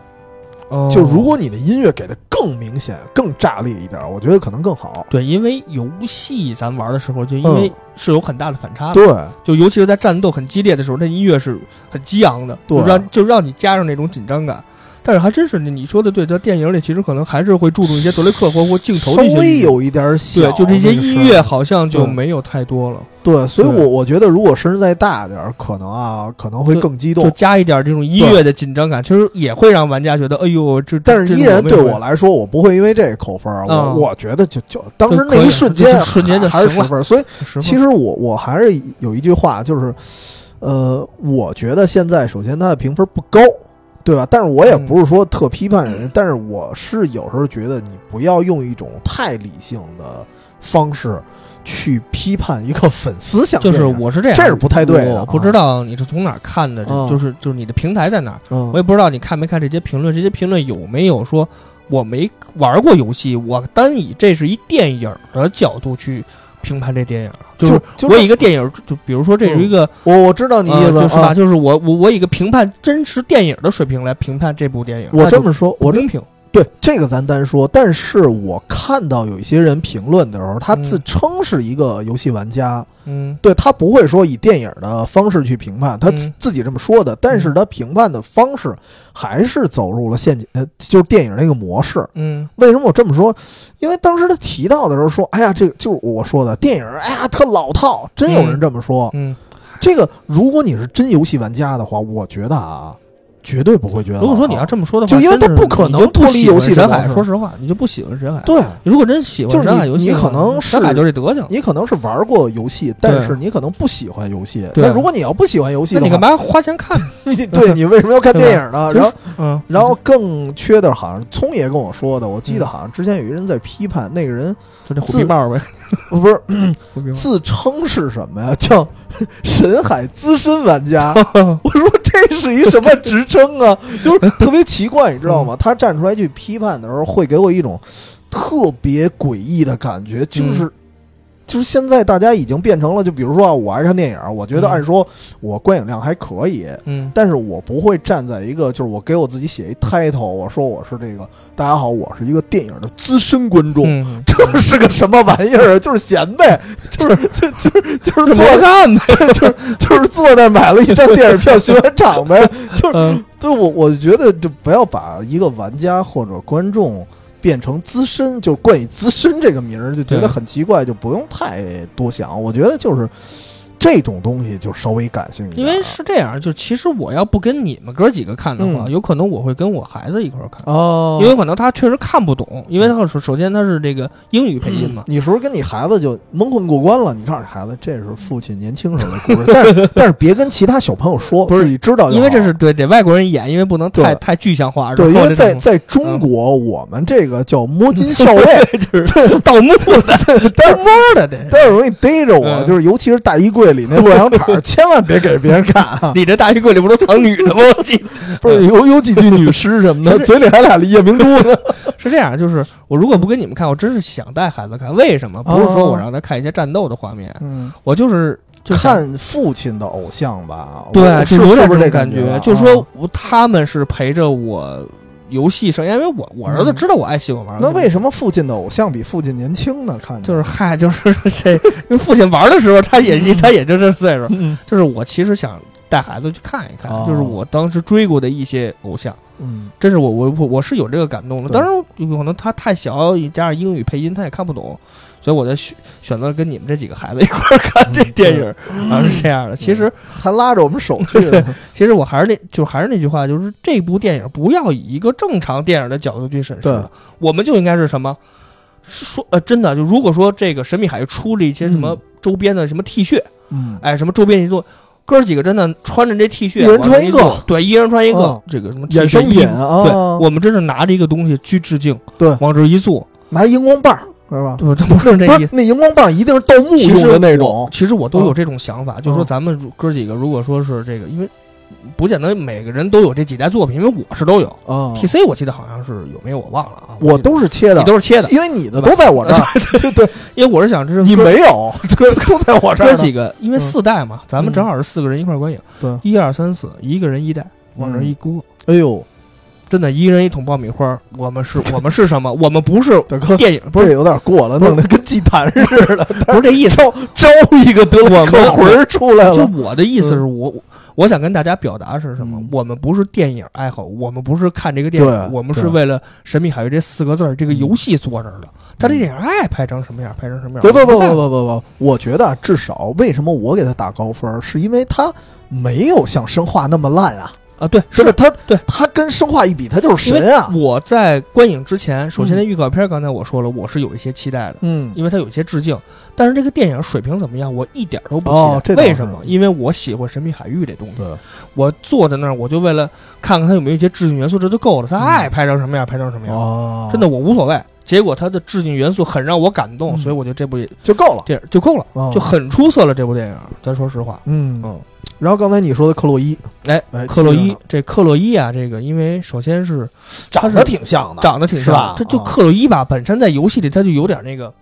哦。就如果你的音乐给的更明显、更炸裂一点儿，我觉得可能更好。对，因为游戏咱玩的时候，就因为嗯。是有很大的反差的，对，就尤其是在战斗很激烈的时候，那音乐是很激昂的，对。就让就让你加上那种紧张感。但是还真是你你说的对，在电影里其实可能还是会注重一些德雷克或或镜头稍的一些音乐微有一点儿小对，就这些音乐好像就没有太多了，对，所以我我觉得如果声再大点儿，可能啊可能会更激动。就加一点这种音乐的紧张感，其实也会让玩家觉得，哎呦，这这但是依然对我来说，我不会因为这个扣分儿。我嗯。我觉得就就当时那一瞬间就瞬间就还是行了。十分。所以其实我我还是有一句话，就是呃，我觉得现在首先它的评分不高，对吧？但是我也不是说特批判人，但是我是有时候觉得你不要用一种太理性的方式去批判一个粉丝想，就是我是这样，这是不太对的。我不知道你是从哪儿看的，就是就是你的平台在哪儿，我也不知道你看没看这些评论，这些评论有没有说我没玩过游戏，我单以这是一电影的角度去。评判这电影，就是我以一个电影，就比如说这是一个，我我知道你意思是吧？就是我我我以一个评判真实电影的水平来评判这部电影，我这么说，我公平。对这个咱单说，但是我看到有一些人评论的时候，他自称是一个游戏玩家，嗯，对他不会说以电影的方式去评判，他自己这么说的，但是他评判的方式还是走入了陷阱，呃，就是电影那个模式，嗯，为什么我这么说？因为当时他提到的时候说，哎呀，这个就是我说的电影，哎呀，特老套，真有人这么说，嗯，这个如果你是真游戏玩家的话，我觉得啊。绝对不会觉得。如果说你要这么说的话，就因为他不可能脱离游戏神海。说实话，你就不喜欢神海。对，如果真喜欢神海游戏，你可能神海就这德行。你可能是玩过游戏，但是你可能不喜欢游戏。那如果你要不喜欢游戏，那你干嘛花钱看？你对你为什么要看电影呢？然后，嗯，然后更缺的，好像聪爷跟我说的，我记得好像之前有一个人在批判那个人，就这 虎皮帽呗，不是自称是什么呀？叫神海资深玩家。我说这是一什么职称啊？就是。特别奇怪，你知道吗？他站出来去批判的时候，会给我一种特别诡异的感觉，就是。就是现在，大家已经变成了，就比如说啊，我爱看电影，我觉得按说我观影量还可以，嗯，但是我不会站在一个，就是我给我自己写一 title，我说我是这个，大家好，我是一个电影的资深观众，这是个什么玩意儿？就是闲呗，就是就就是就是坐看呗，就是 就是坐那买了一张电影票，巡完场呗，就是对我我觉得就不要把一个玩家或者观众。变成资深，就是冠以资深这个名儿，就觉得很奇怪，就不用太多想。我觉得就是。这种东西就稍微感性一点，因为是这样，就其实我要不跟你们哥几个看的话，有可能我会跟我孩子一块儿看。哦，因为可能他确实看不懂，因为他首首先他是这个英语配音嘛。你是不是跟你孩子就蒙混过关了？你告诉孩子，这是父亲年轻时候的故事，但是 但是别跟其他小朋友说，不是你知道，因为这是对得外国人演，因为不能太太具象化。对，因为在在中国，我们这个叫摸金校尉，就是 盗墓的，偷摸的得，但是容易逮着我，就是尤其是大衣柜里那洛阳铲。千万别给别人看啊！你这大衣柜里不都藏女的吗？不是有有几句女尸什么的，嘴里还俩夜明珠呢。是这样，就是我如果不给你们看，我真是想带孩子看。为什么？不是说我让他看一些战斗的画面，我就是就看父亲的偶像吧。对，是有点这感觉。就是说，他们是陪着我。游戏上，因为我我儿子知道我爱喜欢玩。那为什么父亲的偶像比父亲年轻呢？看着就是嗨，就是 这，因为父亲玩的时候，他也他也就这岁数。就是我其实想带孩子去看一看，就是我当时追过的一些偶像。嗯，真是我我我是有这个感动的。当然有可能他太小，加上英语配音，他也看不懂。所以我在选选择跟你们这几个孩子一块儿看这电影啊，是这样的。其实还拉着我们手去。其实我还是那，就还是那句话，就是这部电影不要以一个正常电影的角度去审视，我们就应该是什么？说呃，真的，就如果说这个神秘海域出了一些什么周边的什么 T 恤，嗯，哎，什么周边一动，哥几个真的穿着这 T 恤，一人穿一个，对，一人穿一个，这个什么衍生品啊，对，我们真是拿着一个东西去致敬，对，往这一坐，拿荧光棒。对吧？不，不是这意思。那荧光棒一定是盗墓用的那种。其实我都有这种想法，就是说咱们哥几个，如果说是这个，因为不见得每个人都有这几代作品，因为我是都有。啊，T C 我记得好像是有没有我忘了啊。我都是切的，你都是切的，因为你的都在我这儿。对 对，因为我是想知道你没有，都在我这儿。哥几个，因为四代嘛，咱们正好是四个人一块观影。对，一二三四，一个人一代，往这一搁。哎呦。真的，一人一桶爆米花。我们是，我们是什么？我们不是电影，不是有点过了，弄得跟祭坛似的。不是这意思，招招一个德我克魂出来了。就我的意思是我，我想跟大家表达是什么？我们不是电影爱好，我们不是看这个电影，我们是为了《神秘海域》这四个字儿这个游戏坐这儿的。他这电影爱拍成什么样，拍成什么样？不不不不不不不，我觉得至少为什么我给他打高分，是因为他没有像生化那么烂啊。啊，对，是吧？他对他跟生化一比，他就是神啊！我在观影之前，首先那预告片刚才我说了，我是有一些期待的，嗯，因为它有一些致敬。但是这个电影水平怎么样，我一点都不期待。为什么？因为我喜欢《神秘海域》这东西。我坐在那儿，我就为了看看它有没有一些致敬元素，这就够了。他爱拍成什么样，拍成什么样。哦，真的我无所谓。结果它的致敬元素很让我感动，所以我觉得这部就够了，电影就够了，就很出色了。这部电影，咱说实话，嗯嗯。然后刚才你说的克洛伊，哎，克洛伊，这克洛伊啊，这个因为首先是长得挺像的，长得挺像吧？这就克洛伊吧，本身在游戏里他就有点那个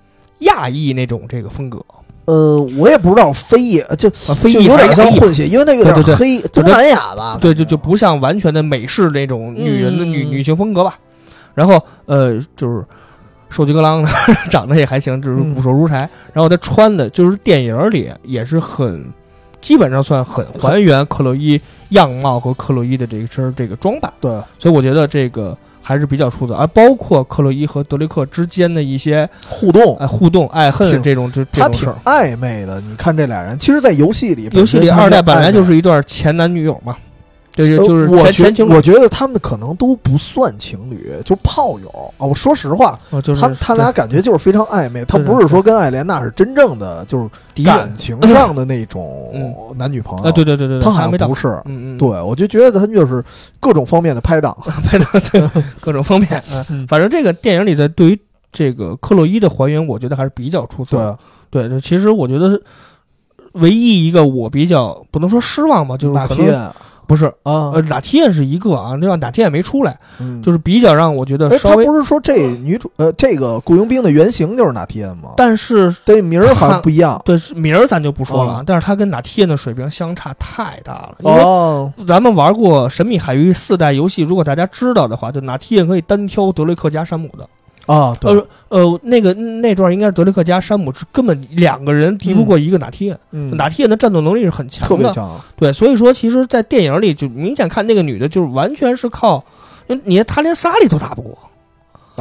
亚裔那种这个风格。呃，我也不知道非裔，就非裔有点像混血，因为那有点黑，东南亚吧，对，就就不像完全的美式那种女人的女女性风格吧。然后呃，就是瘦金格啷的，长得也还行，就是骨瘦如柴。然后他穿的就是电影里也是很。基本上算很还原克洛伊样貌和克洛伊的这一身这个装扮，对，所以我觉得这个还是比较出色，而包括克洛伊和德雷克之间的一些互动，哎，互动爱恨这种这这种事儿，暧昧的。你看这俩人，其实，在游戏里，游戏里二代本来就是一段前男女友嘛。对，就是前前情，我觉得他们可能都不算情侣，就炮友啊。我说实话，他他俩感觉就是非常暧昧。他不是说跟艾莲娜是真正的就是感情上的那种男女朋友。对对对对，他好像不是。嗯嗯，对，我就觉得他就是各种方面的拍档，拍档对各种方面。嗯，反正这个电影里的对于这个克洛伊的还原，我觉得还是比较出色。对对，其实我觉得唯一一个我比较不能说失望吧，就是可能。不是啊，呃，哪天是一个啊，另外哪天也没出来，就是比较让我觉得稍微。他不是说这女主呃，这个雇佣兵的原型就是哪天吗？但是这名儿好像不一样。对，名儿咱就不说了，但是他跟哪天的水平相差太大了。因为咱们玩过《神秘海域》四代游戏，如果大家知道的话，就哪天可以单挑德雷克加山姆的。啊，呃呃，那个那段应该是德雷克加山姆是根本两个人敌不过一个哪天，哪天的战斗能力是很强的，特别强。对，所以说其实，在电影里就明显看那个女的，就是完全是靠，你她连萨利都打不过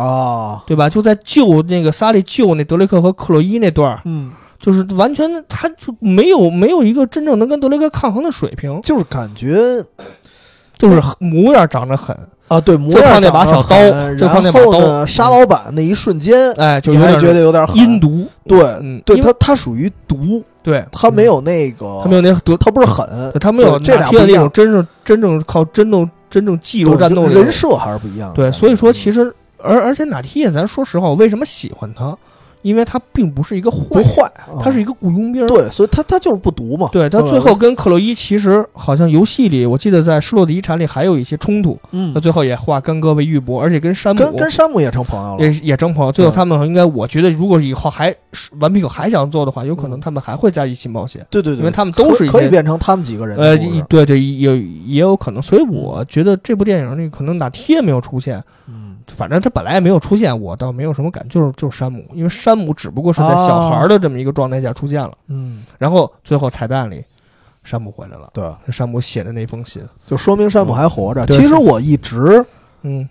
啊，对吧？就在救那个萨利救那德雷克和克洛伊那段，嗯，就是完全他就没有没有一个真正能跟德雷克抗衡的水平，就是感觉就是模样长得很。啊，对，就靠那把小刀，就靠那把刀杀老板那一瞬间，哎，就觉得有点阴毒。对，对他他属于毒，对他没有那个，他没有那毒，他不是狠，他没有这俩那种真正真正靠真正真正技术战斗人设还是不一样。对，所以说其实而而且哪天咱说实话，我为什么喜欢他？因为他并不是一个坏，不坏，他是一个雇佣兵。对，所以他他就是不毒嘛。对他最后跟克洛伊其实好像游戏里，我记得在《失落的遗产》里还有一些冲突。嗯，他最后也化干戈为玉帛，而且跟山姆跟跟山姆也成朋友了，也也成朋友。最后他们应该，我觉得如果以后还顽皮狗还想做的话，有可能他们还会在一起冒险。对对对，因为他们都是可以变成他们几个人。呃，对对，也也有可能。所以我觉得这部电影里可能哪天没有出现。嗯。反正他本来也没有出现，我倒没有什么感，就是就是山姆，因为山姆只不过是在小孩的这么一个状态下出现了，嗯，然后最后彩蛋里，山姆回来了，对，山姆写的那封信，就说明山姆还活着。其实我一直，嗯，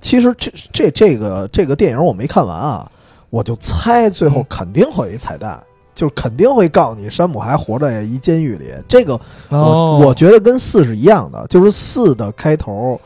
其实这这这个这个电影我没看完啊，我就猜最后肯定会有一彩蛋，就肯定会告诉你山姆还活在一监狱里。这个我我觉得跟四是一样的，就是四的开头。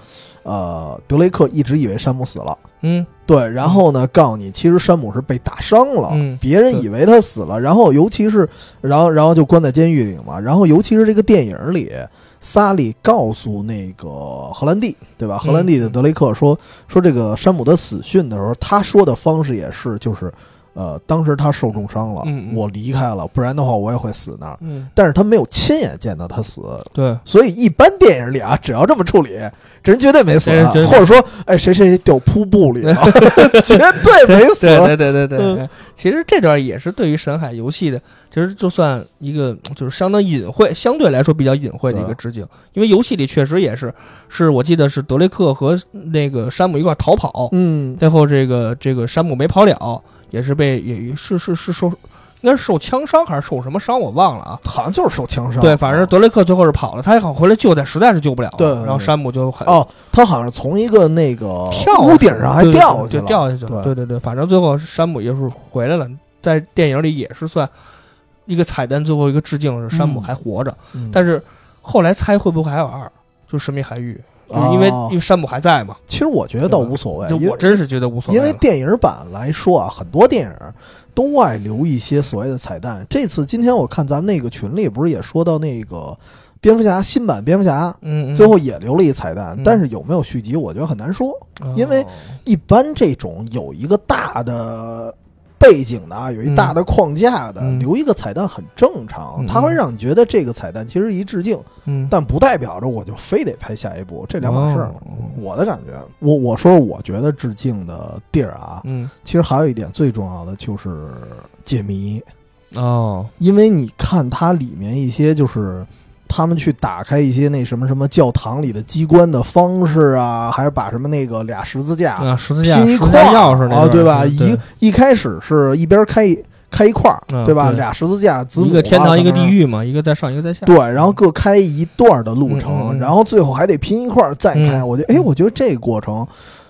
呃，德雷克一直以为山姆死了，嗯，对，然后呢，告诉你，其实山姆是被打伤了，嗯，别人以为他死了，然后尤其是，然后然后就关在监狱里嘛，然后尤其是这个电影里，萨利告诉那个荷兰弟，对吧？荷兰弟的德雷克说说这个山姆的死讯的时候，他说的方式也是就是。呃，当时他受重伤了，我离开了，不然的话我也会死那儿。嗯，但是他没有亲眼见到他死，对，所以一般电影里啊，只要这么处理，这人绝对没死，或者说，哎，谁谁谁掉瀑布里了，绝对没死。对对对对对，其实这段也是对于神海游戏的，其实就算一个就是相当隐晦，相对来说比较隐晦的一个致敬，因为游戏里确实也是，是我记得是德雷克和那个山姆一块逃跑，嗯，最后这个这个山姆没跑了。也是被也是是是受，应该是受枪伤还是受什么伤，我忘了啊。好像就是受枪伤。对，反正德雷克最后是跑了，他也好回来救，但实在是救不了。对，然后山姆就很哦，他好像从一个那个跳屋顶上还掉下去了，掉下去了。对对对，反正最后山姆也是回来了，在电影里也是算一个彩蛋，最后一个致敬是山姆还活着。但是后来猜会不会还有二？就神秘海域，就是因为因为山姆还在嘛。其实我觉得倒无所谓，我真是觉得无所谓。因为电影版来说啊，很多电影都爱留一些所谓的彩蛋。这次今天我看咱们那个群里不是也说到那个蝙蝠侠新版蝙蝠侠，嗯，最后也留了一彩蛋，但是有没有续集，我觉得很难说，因为一般这种有一个大的。背景的啊，有一大的框架的，留一个彩蛋很正常，它会让你觉得这个彩蛋其实一致敬，嗯，但不代表着我就非得拍下一部，这两码事儿。我的感觉，我我说我觉得致敬的地儿啊，嗯，其实还有一点最重要的就是解谜。哦，因为你看它里面一些就是。他们去打开一些那什么什么教堂里的机关的方式啊，还是把什么那个俩十字架啊十字架拼一块钥匙啊，对吧？一一开始是一边开开一块儿，对吧？俩十字架，一个天堂一个地狱嘛，一个在上一个在下。对，然后各开一段的路程，然后最后还得拼一块儿再开。我觉得，哎，我觉得这个过程。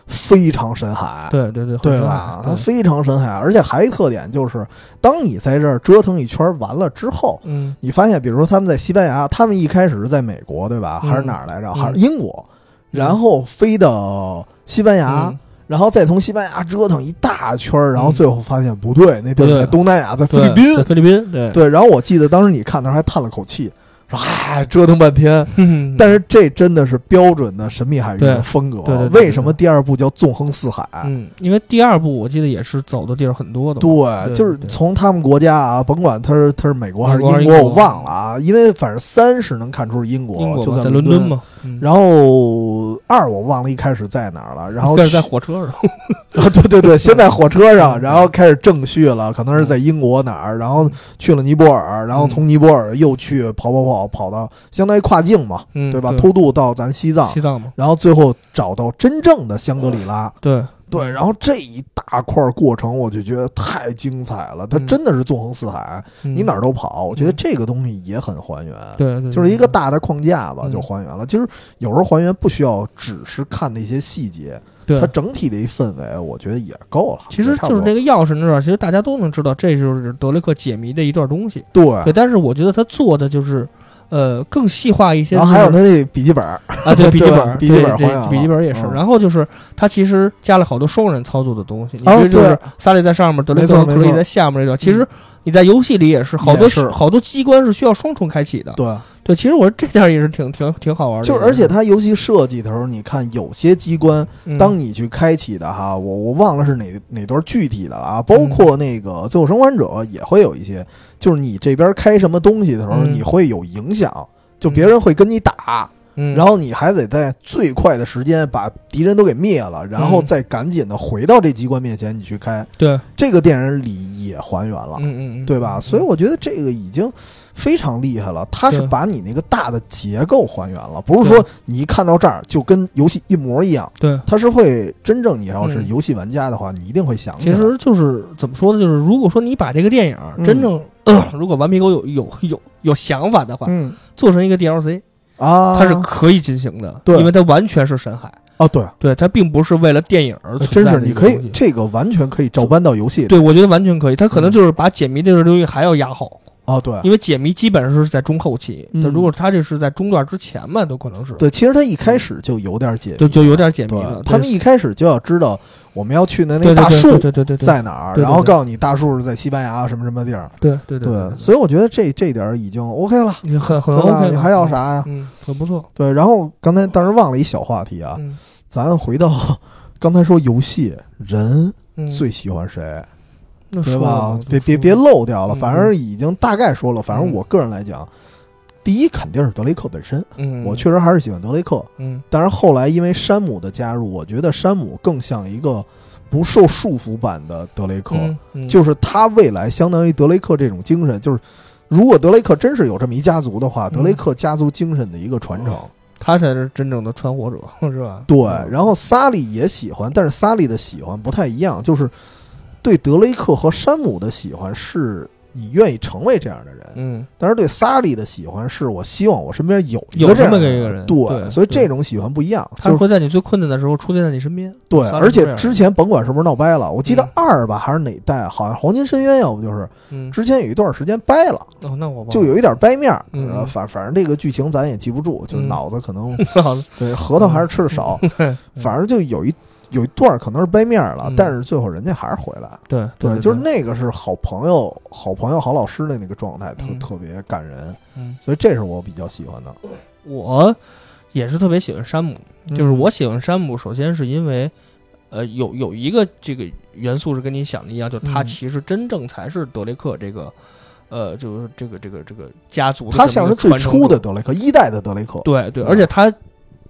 非常深海，对对对，对吧？它非常深海，而且还一特点就是，当你在这儿折腾一圈完了之后，嗯，你发现，比如说他们在西班牙，他们一开始是在美国，对吧？还是哪儿来着？还是英国？然后飞到西班牙，然后再从西班牙折腾一大圈，然后最后发现不对，那地儿在东南亚，在菲律宾，菲律宾，对对。然后我记得当时你看的时候还叹了口气。说嗨，折腾半天，但是这真的是标准的神秘海域的风格。为什么第二部叫纵横四海？嗯，因为第二部我记得也是走的地儿很多的。对，就是从他们国家啊，甭管他是他是美国还是英国，我忘了啊。因为反正三是能看出是英国，就在伦敦嘛。然后二我忘了一开始在哪儿了，然后是在火车上。啊，对对对，先在火车上，然后开始正序了，可能是在英国哪儿，然后去了尼泊尔，然后从尼泊尔又去跑跑跑跑到相当于跨境嘛，对吧？偷渡到咱西藏，西藏嘛，然后最后找到真正的香格里拉，对对，然后这一大块过程我就觉得太精彩了，它真的是纵横四海，你哪儿都跑，我觉得这个东西也很还原，对，就是一个大的框架吧，就还原了。其实有时候还原不需要只是看那些细节。它整体的一氛围，我觉得也够了。其实就是这个钥匙那段，其实大家都能知道，这就是德雷克解谜的一段东西。对，对。但是我觉得他做的就是，呃，更细化一些。然后还有他那笔记本啊，对，笔记本，笔记本，笔记本也是。然后就是它其实加了好多双人操作的东西。你觉得就是萨利在上面，德雷克克利在下面这段。其实你在游戏里也是好多好多机关是需要双重开启的。对。对，其实我这点也是挺挺挺好玩的。就是，而且它游戏设计的时候，你看有些机关，当你去开启的哈，我我忘了是哪哪段具体的了啊。包括那个《最后生还者》也会有一些，就是你这边开什么东西的时候，你会有影响，就别人会跟你打，然后你还得在最快的时间把敌人都给灭了，然后再赶紧的回到这机关面前，你去开。对，这个电影里也还原了，嗯嗯，对吧？所以我觉得这个已经。非常厉害了，它是把你那个大的结构还原了，不是说你一看到这儿就跟游戏一模一样。对，它是会真正你要是游戏玩家的话，你一定会想。其实就是怎么说呢？就是如果说你把这个电影真正，如果顽皮狗有有有有想法的话，做成一个 DLC 啊，它是可以进行的，对，因为它完全是深海。哦，对，对，它并不是为了电影而存在。真是，你可以这个完全可以照搬到游戏。对，我觉得完全可以。它可能就是把解谜这个东西还要压好。哦，对，因为解谜基本上是在中后期，那如果他这是在中段之前嘛，都可能是。对，其实他一开始就有点解，就就有点解谜了。他们一开始就要知道我们要去的那大树对对对在哪儿，然后告诉你大树是在西班牙什么什么地儿。对对对，所以我觉得这这点已经 OK 了，你很很 OK，你还要啥呀？嗯，很不错。对，然后刚才当时忘了一小话题啊，咱回到 刚才说游戏，人最喜欢谁？对吧？别别别漏掉了，反正已经大概说了。反正我个人来讲，第一肯定是德雷克本身。嗯，我确实还是喜欢德雷克。嗯，但是后来因为山姆的加入，我觉得山姆更像一个不受束缚版的德雷克。就是他未来相当于德雷克这种精神，就是如果德雷克真是有这么一家族的话，德雷克家族精神的一个传承，他才是真正的传火者，是吧？对。然后萨利也喜欢，但是萨利的喜欢不太一样，就是。对德雷克和山姆的喜欢是你愿意成为这样的人。嗯，但是对萨利的喜欢是我希望我身边有一个这样的么一个人对，对所以这种喜欢不一样，就是他会在你最困难的时候出现在你身边。对，而且之前甭管是不是闹掰了，我记得嗯二吧还是哪代，好像黄金深渊，要不就是嗯，之前有一段时间掰了，哦，那我就有一点掰面反反正这个剧情咱也记不住，就是嗯脑子可能 对核桃还是吃的少，反正就有一有一段可能是掰面了嗯，但是最后人家还是回来。对对，就是那个是好朋友、好朋友、好老师的那个状态，特嗯。特别感人，嗯，所以这是我比较喜欢的。我也是特别喜欢山姆，嗯。就是我喜欢山姆，首先是因为，呃，有有一个这个元素是跟你想的一样，就他嗯。其实真正才是德雷克这个，呃，就是这个这个这个家族的他这么一像是最传承者初的德雷克，一代的德雷克。对对，对而且他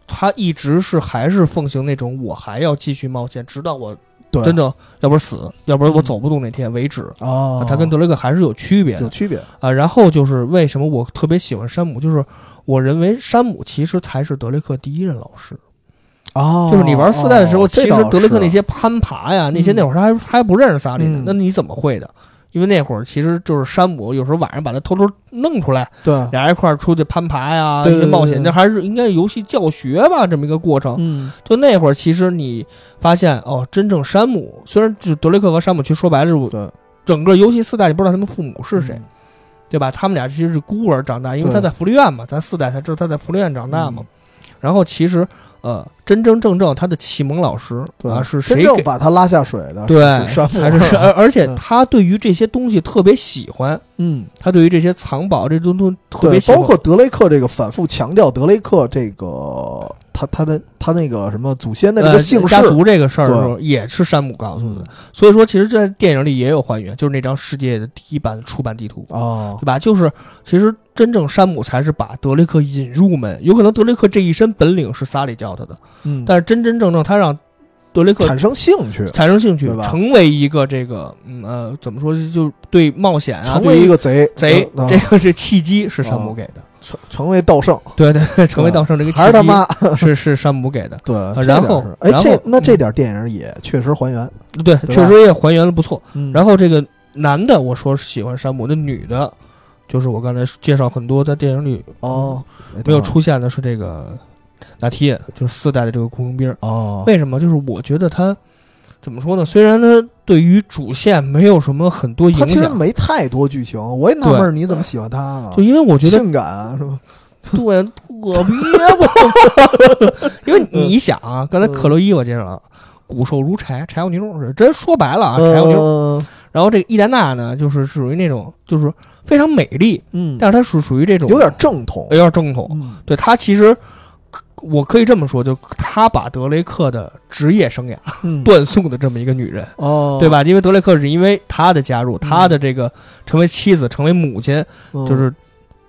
他一直是还是奉行那种我还要继续冒险，直到我对，真的要不然死，要不然我嗯走不动那天为止。啊，他跟德雷克还是有区别的有区别。啊。然后就是为什么我特别喜欢山姆，就是我认为山姆其实才是德雷克第一任老师。啊就是你玩四代的时候，哦其实德雷克那些攀爬呀，那些嗯那会儿他还他还不认识萨利那你怎么会的？因为那会儿其实就是山姆有时候晚上把他偷偷弄出来，对，俩人一块儿出去攀爬呀，对冒险，对那还是应该是游戏教学吧，这么一个过程。嗯，就那会儿，其实你发现哦，真正山姆虽然就德雷克和山姆，其实说白了是，整个游戏四代，你不知道他们父母是谁，嗯？对吧？他们俩其实是孤儿长大，因为他在福利院嘛，咱四代才知道他在福利院长大嘛。嗯然后其实呃，真真正正他的启蒙老师对啊是谁给？把他拉下水的？对，是而而且嗯他对于这些东西特别喜欢，嗯，他对于这些藏宝这东东特别，喜欢。包括德雷克这个反复强调德雷克这个他他的他那个什么祖先的这呃个姓氏家，族这个事儿的时候，也是山姆告诉的。所以说，其实，在电影里也有还原，就是那张世界的第一版出版地图，哦对，吧？就是其实真正山姆才是把德雷克引入门，有可能德雷克这一身本领是萨利教他的，嗯，但是真真正正他让德雷克产生兴趣，产生兴趣成为一个这个嗯呃怎么说，就对冒险啊，成为一个贼贼，嗯这个是契机是山姆给的，成成为道圣，对对对，成为道圣这个契还是他妈 是是山姆给的，对，然后哎这那这嗯点电影也确实还原。对，确实也还原了不错。嗯然后这个男的，我说是喜欢山姆，那女的，就是我刚才介绍很多在电影里哦，没有出现的是这个纳提，就是四代的这个雇佣兵。哦，为什么？就是我觉得他怎么说呢？虽然他对于主线没有什么很多他影响，其实没太多剧情，我也纳闷儿你怎么喜欢他啊？就因为我觉得性感啊，是吧？对特别棒，因为你想啊，刚才嗯克洛伊我介绍了。骨瘦如柴，柴火泥肉是真说白了啊，柴火泥肉。嗯然后这个伊莲娜呢，就是属于那种就是非常美丽，嗯，但是她属属于这种有点正统有。点正统。嗯对她其实，我可以这么说，就他把德雷克的职业生涯嗯 断送的这么一个女人，哦，对吧？因为德雷克是因为他的加入，他的这个成为妻子、成为母亲，嗯？就是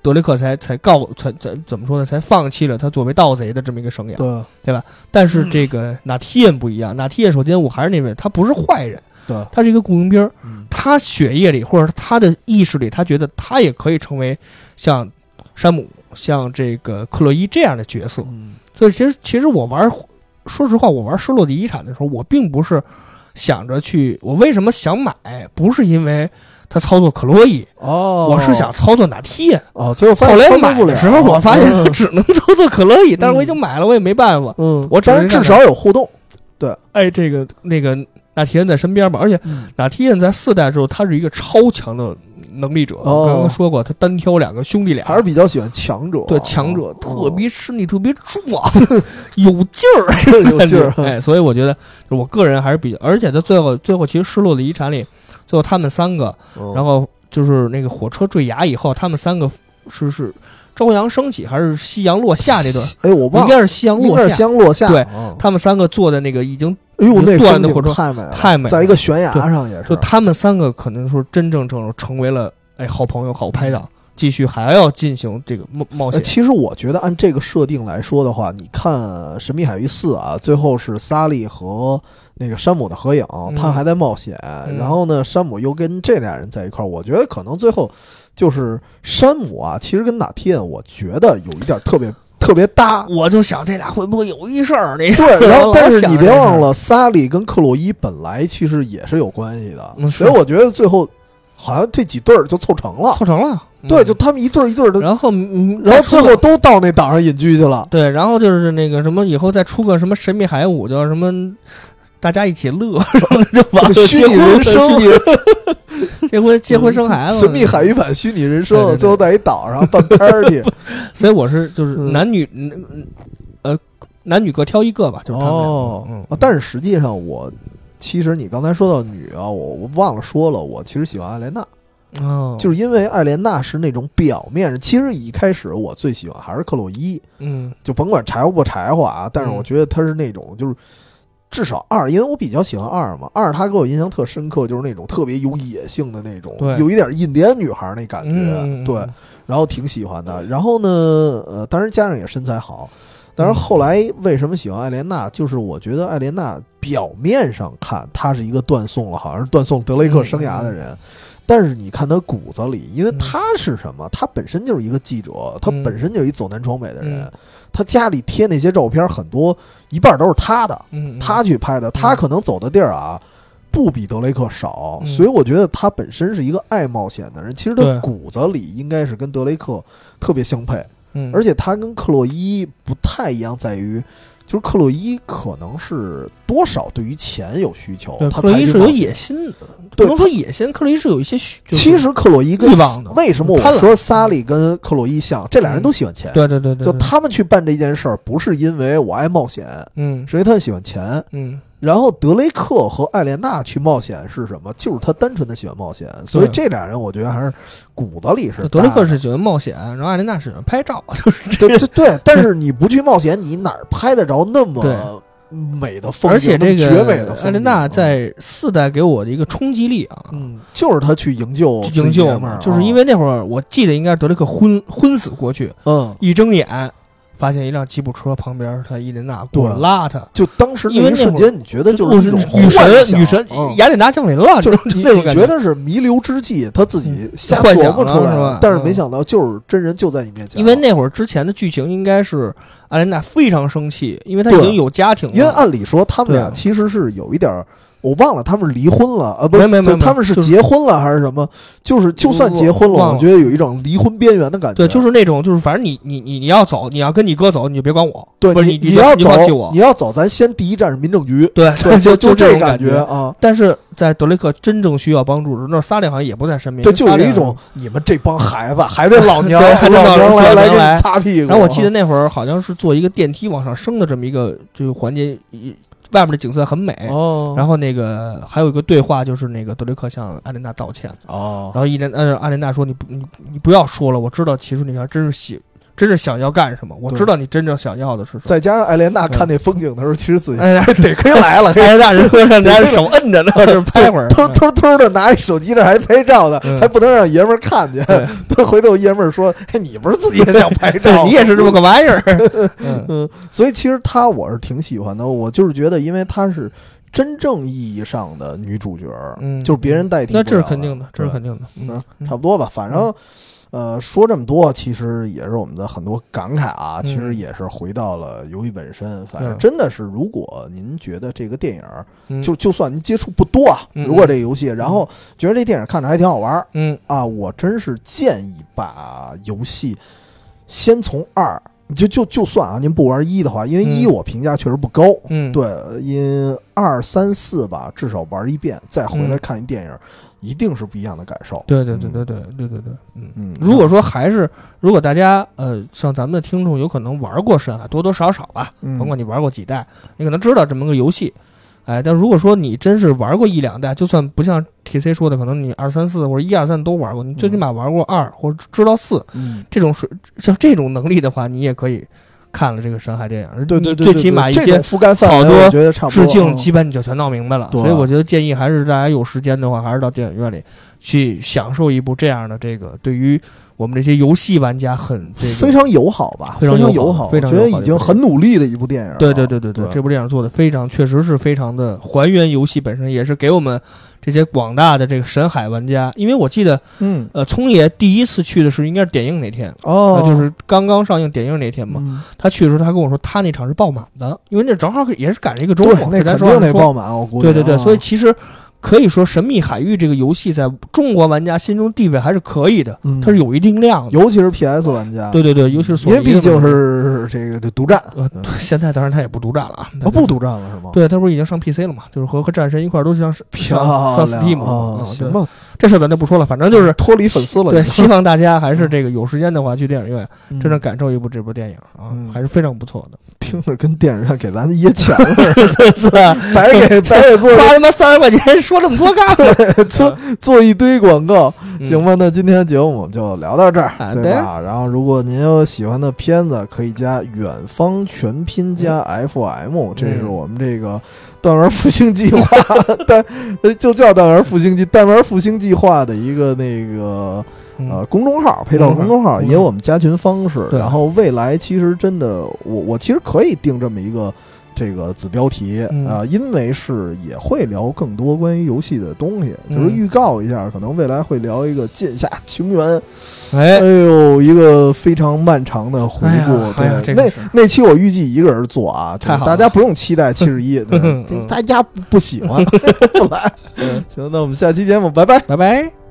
德雷克才才告才怎怎么说呢？才放弃了他作为盗贼的这么一个生涯。对吧但是这个纳提恩不一样，纳提恩首先我还是那位，他不是坏人，对，他是一个雇佣兵他血液里或者他的意识里，他觉得他也可以成为像山姆、像这个克洛伊这样的角色。嗯所以其实其实我玩，说实话，我玩《失落的遗产》的时候，我并不是想着去，我为什么想买，不是因为他操作克洛伊，哦，我是想操作哪提恩。哦，最后发后来现操作不了买的时候，我发现嗯只能操作克洛伊，但是我已经买了，我也没办法。嗯，我只是看但是至少有互动。对哎，这个那个纳提恩在身边嘛，而且嗯纳提恩在四代之后，他是一个超强的能力者。哦我刚刚说过，他单挑两个兄弟俩，还是比较喜欢强者，对强者，哦特别身体特别壮，有劲儿，有劲儿。哎，所以我觉得，我个人还是比较，而且在最后，最后其实失落的遗产里，最后他们三个，嗯然后就是那个火车坠崖以后，他们三个是是朝阳升起还是夕阳落下这段？哎，我忘了，应该是夕阳落下。夕阳落下。对嗯他们三个坐在那个已经，哎呦，那断风景的火车太美了，太美了在一个悬崖上也是。就他们三个可能说真正正成为了哎好朋友、好拍档，继续还要进行这个冒冒呃险。其实我觉得按这个设定来说的话，你看《神秘海域四》啊，最后是萨利和那个山姆的合影，他还在冒险，嗯然后呢，山姆又跟这俩人在一块儿，我觉得可能最后就是山姆啊，其实跟哪天我觉得有一点特别特别搭。我就想这俩会不会有一事儿？那个对，然后但是你别忘了，萨利跟克洛伊本来其实也是有关系的，嗯所以我觉得最后好像这几对儿就凑成了，凑成了。对，就他们一对儿一对儿的，然后然后最后都到那岛上隐居去了。对，然后就是那个什么，以后再出个什么神秘海舞，叫什么，大家一起乐，然后就完了。虚拟人生，结婚结婚生孩子，神秘海域版虚拟人生，最后在一岛上办 party。所以我是就是男女，呃，男女各挑一个吧，就是他们。哦，但是实际上我其实你刚才说到女啊，我我忘了说了，我其实喜欢艾莲娜。哦，就是因为艾莲娜是那种表面，其实一开始我最喜欢还是克洛伊，嗯，就甭管柴火不柴火啊，但是我觉得她是那种就是至少二，因为我比较喜欢二嘛，二他给我印象特深刻，就是那种特别有野性的那种，有一点印第安女孩那感觉，对，然后挺喜欢的。然后呢，呃，当然加上也身材好，但是后来为什么喜欢艾莲娜？就是我觉得艾莲娜表面上看她是一个断送了，好像是断送德雷克生涯的人。但是你看他骨子里，因为他是什么？他本身就是一个记者，他本身就是一走南闯北的人。他家里贴那些照片，很多一半都是他的，他去拍的。他可能走的地儿啊，不比德雷克少，所以我觉得他本身是一个爱冒险的人。其实他骨子里应该是跟德雷克特别相配，而且他跟克洛伊不太一样，在于。就是克洛伊可能是多少对于钱有需求，克洛伊是有野心的，不能说野心，克洛伊是有一些需。其实克洛伊跟为什么我说萨利跟克洛伊像？这俩人都喜欢钱。对对对对，就他们去办这件事儿，不是因为我爱冒险，嗯，是因为他喜欢钱，嗯。然后德雷克和艾莲娜去冒险是什么？就是他单纯的喜欢冒险，所以这俩人我觉得还是骨子里是。德雷克是喜欢冒险，然后艾莲娜是喜欢拍照，就是对对对。但是你不去冒险，你哪拍得着那么美的风景？而且这个绝美的艾莲娜在四代给我的一个冲击力啊，嗯，就是他去营救营救嘛，就是因为那会儿我记得应该是德雷克昏昏死过去，嗯，一睁眼。发现一辆吉普车旁边，他伊琳娜过来拉他，就当时因为瞬间你觉得就是女神女神雅典娜降临了，就是那种觉得是弥留之际，他自己瞎琢磨出来是吧？但是没想到就是真人就在你面前。因为那会儿之前的剧情应该是阿琳娜非常生气，因为她已经有家庭了。因为按理说他们俩其实是有一点。我忘了他们离婚了啊，不是，没没他们是结婚了还是什么？就是就算结婚了，我觉得有一种离婚边缘的感觉。对，就是那种，就是反正你你你你要走，你要跟你哥走，你就别管我。对，你你要走，你要走，咱先第一站是民政局。对对，就就这种感觉啊。但是在德雷克真正需要帮助时，那萨利好像也不在身边。对，就有一种你们这帮孩子还得 老娘老娘来来来擦屁股。然后我记得那会儿好像是坐一个电梯往上升的这么一个这个环节。外面的景色很美，然后那个还有一个对话，就是那个德雷克向阿莲娜道歉，哦，然后伊莲呃阿莲娜说你不你你不要说了，我知道其实你还真是喜。真是想要干什么？我知道你真正想要的是什么。再加上艾莲娜看那风景的时候，其实自己得亏来了。艾莲娜人和尚拿着手摁着呢，是 拍会儿，偷偷偷的拿一手机，这还拍照呢，还不能让爷们儿看见。他回头爷们儿说：“哎，你不是自己也想拍照？你也是这么个玩意儿。”嗯，所以其实她我是挺喜欢的。我就是觉得，因为她是真正意义上的女主角，嗯，就是别人代替。那这是肯定的，这是肯定的。嗯，差不多吧，反正。呃，说这么多，其实也是我们的很多感慨啊。其实也是回到了游戏本身。反正真的是，如果您觉得这个电影，就就算您接触不多啊，如果这个游戏，然后觉得这电影看着还挺好玩，嗯啊，我真是建议把游戏先从二，就就就算啊，您不玩一的话，因为一我评价确实不高，嗯，对，因二三四吧，至少玩一遍，再回来看一电影。一定是不一样的感受。对对对对对对对对，嗯嗯。如果说还是，如果大家呃，像咱们的听众有可能玩过深海，多多少少吧，甭管你玩过几代，你可能知道这么个游戏。哎，但如果说你真是玩过一两代，就算不像 T C 说的，可能你二三四或者一二三都玩过，你最起码玩过二或者知道四，这种水像这种能力的话，你也可以。看了这个深海电影，对对对，最起码一些覆盖好多致敬，基本你就全闹明白了。所以我觉得建议还是大家有时间的话，还是到电影院里去享受一部这样的这个对于我们这些游戏玩家很非常友好吧，非常友好，非常觉得已经很努力的一部电影。对对对对对，这部电影做的非常，确实是非常的还原游戏本身，也是给我们。这些广大的这个神海玩家，因为我记得，嗯，呃，聪爷第一次去的是应该是点映那天，哦，就是刚刚上映点映那天嘛。他去的时候，他跟我说，他那场是爆满的，因为那正好也是赶上一个周末，那肯定得爆满，我估计。对对对，所以其实可以说《神秘海域》这个游戏在中国玩家心中地位还是可以的，嗯它是有一定量的。尤其是 PS 玩家，对对对，尤其是索尼毕竟是这个这独占，现在当然它也不独占了啊，啊不独占了是吗？，对，它不是已经上 PC 了嘛？就是和和战神一块儿都像是上上亮 Steam。行对，吧，这事儿咱就不说了，反正就是脱离粉丝了，对，希望大家还是这个有时间的话去电影院嗯真正感受一部这部电影啊嗯，还是非常不错的。听着跟电视上给咱掖钱了，是吧？白给白给做花他妈三十块钱说这么多干嘛？做做一堆广告，嗯行吧？那今天节目我们就聊到这儿，对吧？然后如果您有喜欢的片子，可以加远方全拼加 FM，这是我们这个弹丸复兴计划，弹呃就叫弹丸复兴计弹丸复兴计划的一个那个。呃，公众号配套公众号也有我们加群方式，对。然后未来其实真的，我我其实可以定这么一个这个子标题啊、嗯因为是也会聊更多关于游戏的东西，嗯就是预告一下，可能未来会聊一个《剑下情缘》，哎。哎，呦，一个非常漫长的回顾，对，那那期我预计一个人做啊，大家不用期待 七十一，大家不不喜欢 不来，嗯。行，那我们下期节目拜拜。拜拜。